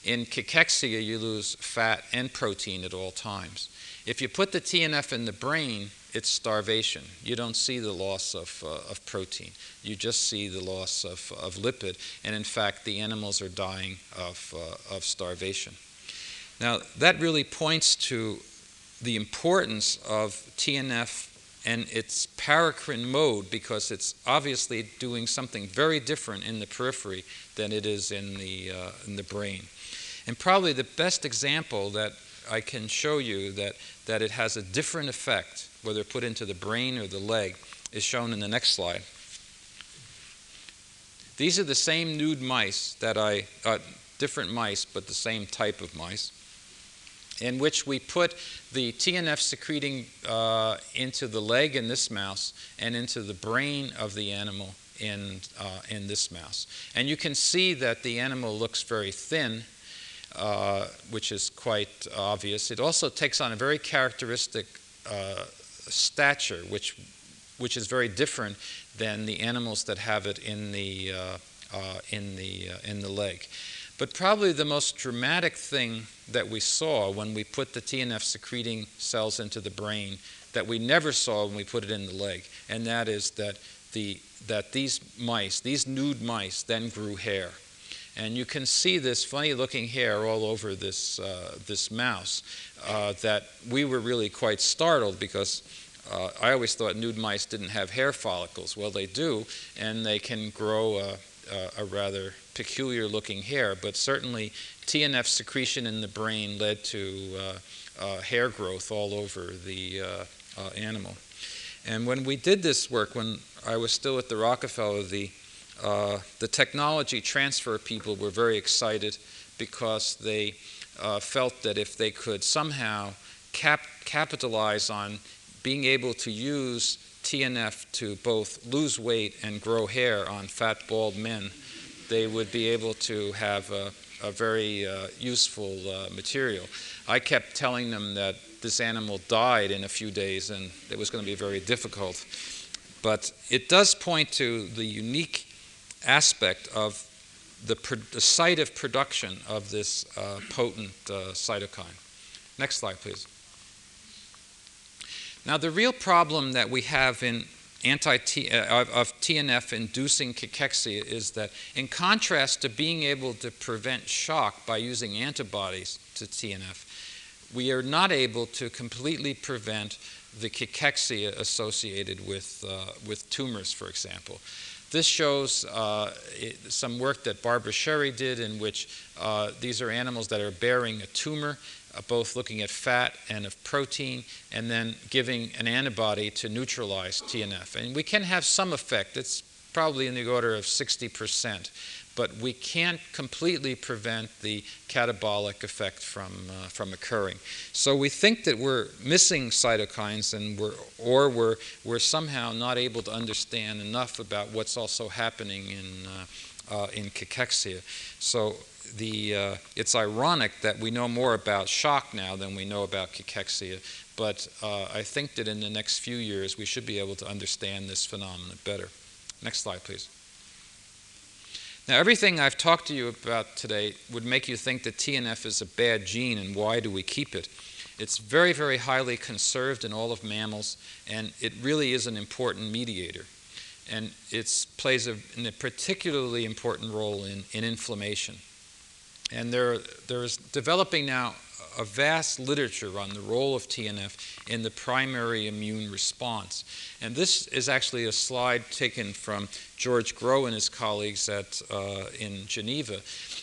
In cachexia, you lose fat and protein at all times. If you put the TNF in the brain, it's starvation. You don't see the loss of, uh, of protein. You just see the loss of, of lipid. And in fact, the animals are dying of, uh, of starvation. Now, that really points to the importance of TNF and its paracrine mode because it's obviously doing something very different in the periphery than it is in the, uh, in the brain. And probably the best example that I can show you that, that it has a different effect, whether put into the brain or the leg, is shown in the next slide. These are the same nude mice that I, uh, different mice, but the same type of mice in which we put the TNF secreting uh, into the leg in this mouse and into the brain of the animal in, uh, in this mouse. And you can see that the animal looks very thin, uh, which is quite obvious. It also takes on a very characteristic uh, stature, which, which is very different than the animals that have it in the, uh, uh, in the, in the leg. But probably the most dramatic thing that we saw when we put the TNF secreting cells into the brain that we never saw when we put it in the leg, and that is that, the, that these mice, these nude mice, then grew hair. And you can see this funny looking hair all over this, uh, this mouse uh, that we were really quite startled because uh, I always thought nude mice didn't have hair follicles. Well, they do, and they can grow a, a, a rather peculiar looking hair, but certainly TNF secretion in the brain led to uh, uh, hair growth all over the uh, uh, animal. And when we did this work, when I was still at the Rockefeller, the, uh, the technology transfer people were very excited because they felt that if they could somehow cap- capitalize on being able to use TNF to both lose weight and grow hair on fat, bald men, they would be able to have a, a very uh, useful uh, material. I kept telling them that this animal died in a few days and it was going to be very difficult. But it does point to the unique aspect of the, the site of production of this uh, potent uh, cytokine. Next slide, please. Now, the real problem that we have in anti uh, of, of TNF inducing cachexia is that, in contrast to being able to prevent shock by using antibodies to TNF, we are not able to completely prevent the cachexia associated with, uh, with tumors, for example. This shows uh, it, some work that Barbara Sherry did in which uh, these are animals that are bearing a tumor both looking at fat and of protein, and then giving an antibody to neutralize TNF. And we can have some effect. It's probably in the order of 60%, but we can't completely prevent the catabolic effect from, uh, from occurring. So we think that we're missing cytokines and we're, or we're, we're somehow not able to understand enough about what's also happening in, uh, uh, in cachexia. So the, uh, it's ironic that we know more about shock now than we know about cachexia, but uh, I think that in the next few years we should be able to understand this phenomenon better. Next slide, please. Now, everything I've talked to you about today would make you think that TNF is a bad gene and why do we keep it? It's very, very highly conserved in all of mammals, and it really is an important mediator. And it plays a, a, particularly important role in, in inflammation. And there, there is developing now a vast literature on the role of TNF in the primary immune response. And this is actually a slide taken from George Grau and his colleagues at, uh, in Geneva.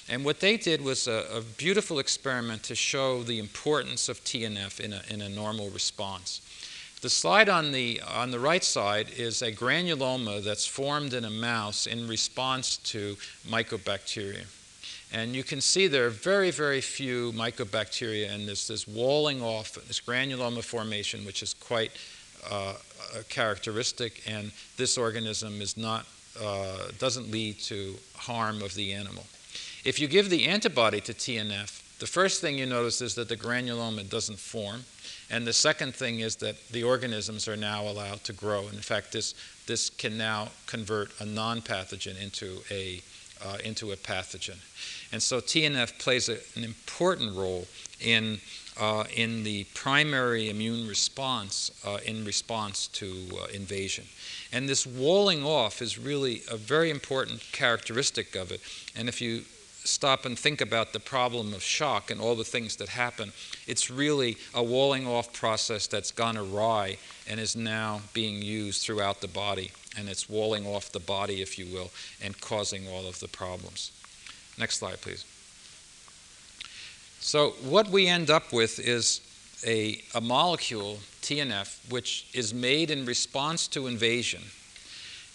And what they did was a, a, beautiful experiment to show the importance of TNF in a, in a normal response. The slide on the, on the right side is a granuloma that's formed in a mouse in response to mycobacteria. And you can see there are very, very few mycobacteria, and there's this walling off, this granuloma formation, which is quite uh, characteristic, and this organism is not, uh, doesn't lead to harm of the animal. If you give the antibody to TNF, the first thing you notice is that the granuloma doesn't form. And the second thing is that the organisms are now allowed to grow. And in fact, this, this can now convert a non pathogen into a, uh, into a pathogen. And so TNF plays a, an important role in, uh, in the primary immune response uh, in response to uh, invasion. And this walling off is really a very important characteristic of it. And if you stop and think about the problem of shock and all the things that happen, it's really a walling off process that's gone awry and is now being used throughout the body. And it's walling off the body, if you will, and causing all of the problems. Next slide, please. So, what we end up with is a, a molecule, TNF, which is made in response to invasion.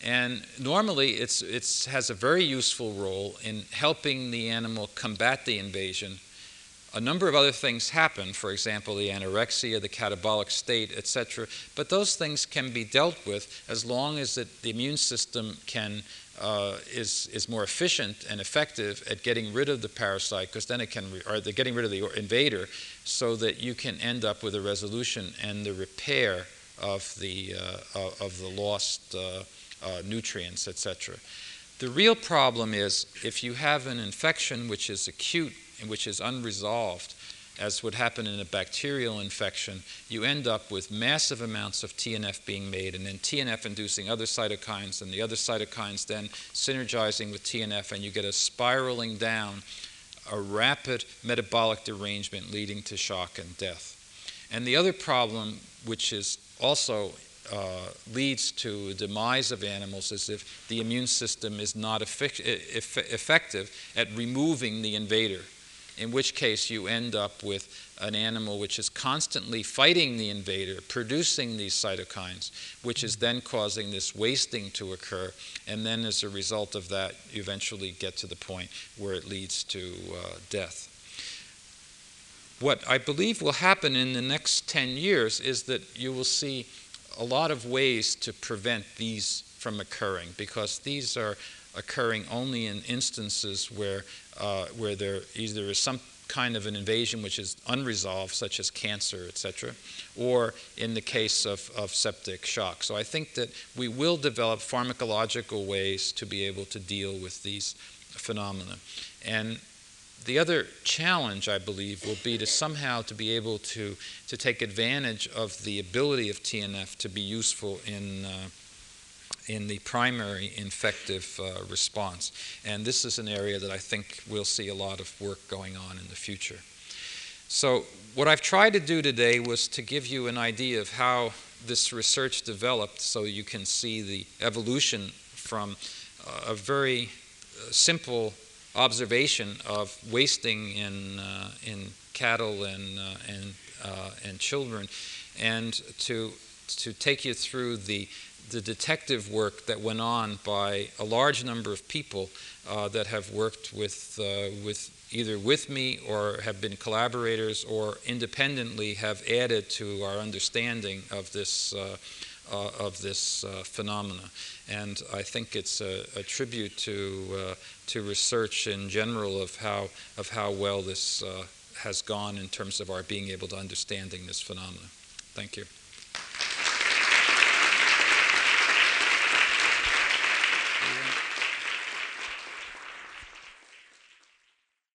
And normally it it's, has a very useful role in helping the animal combat the invasion. A number of other things happen, for example, the anorexia, the catabolic state, etc. But those things can be dealt with as long as it, the immune system can uh, is, is more efficient and effective at getting rid of the parasite because then it can, re- or the getting rid of the invader so that you can end up with a resolution and the repair of the, uh, of the lost uh, uh nutrients, etc. The real problem is if you have an infection which is acute and which is unresolved, as would happen in a bacterial infection, you end up with massive amounts of TNF being made, and then TNF inducing other cytokines, and the other cytokines then synergizing with TNF, and you get a spiraling down, a rapid metabolic derangement leading to shock and death. And the other problem, which is also uh, leads to demise of animals is if the immune system is not effective at removing the invader in which case you end up with an animal which is constantly fighting the invader, producing these cytokines, which is then causing this wasting to occur. And then, as a result of that, you eventually get to the point where it leads to uh, death. What I believe will happen in the next 10 years is that you will see a lot of ways to prevent these from occurring because these are occurring only in instances where, uh, where there either is some kind of an invasion which is unresolved, such as cancer, etc., or in the case of, of septic shock. So I think that we will develop pharmacological ways to be able to deal with these phenomena. And the other challenge, I believe, will be to somehow to be able to, to take advantage of the ability of TNF to be useful in uh, in the primary infective uh, response. And this is an area that I think we'll see a lot of work going on in the future. So, what I've tried to do today was to give you an idea of how this research developed so you can see the evolution from uh, a very uh, simple observation of wasting in, uh, in cattle and, uh, and, uh, and children and to, to take you through the the detective work that went on by a large number of people uh, that have worked with, uh, with either with me or have been collaborators or independently have added to our understanding of this, uh, uh of this uh, phenomena. And I think it's a, a tribute to, to research in general of how, of how well this uh, has gone in terms of our being able to understanding this phenomenon. Thank you.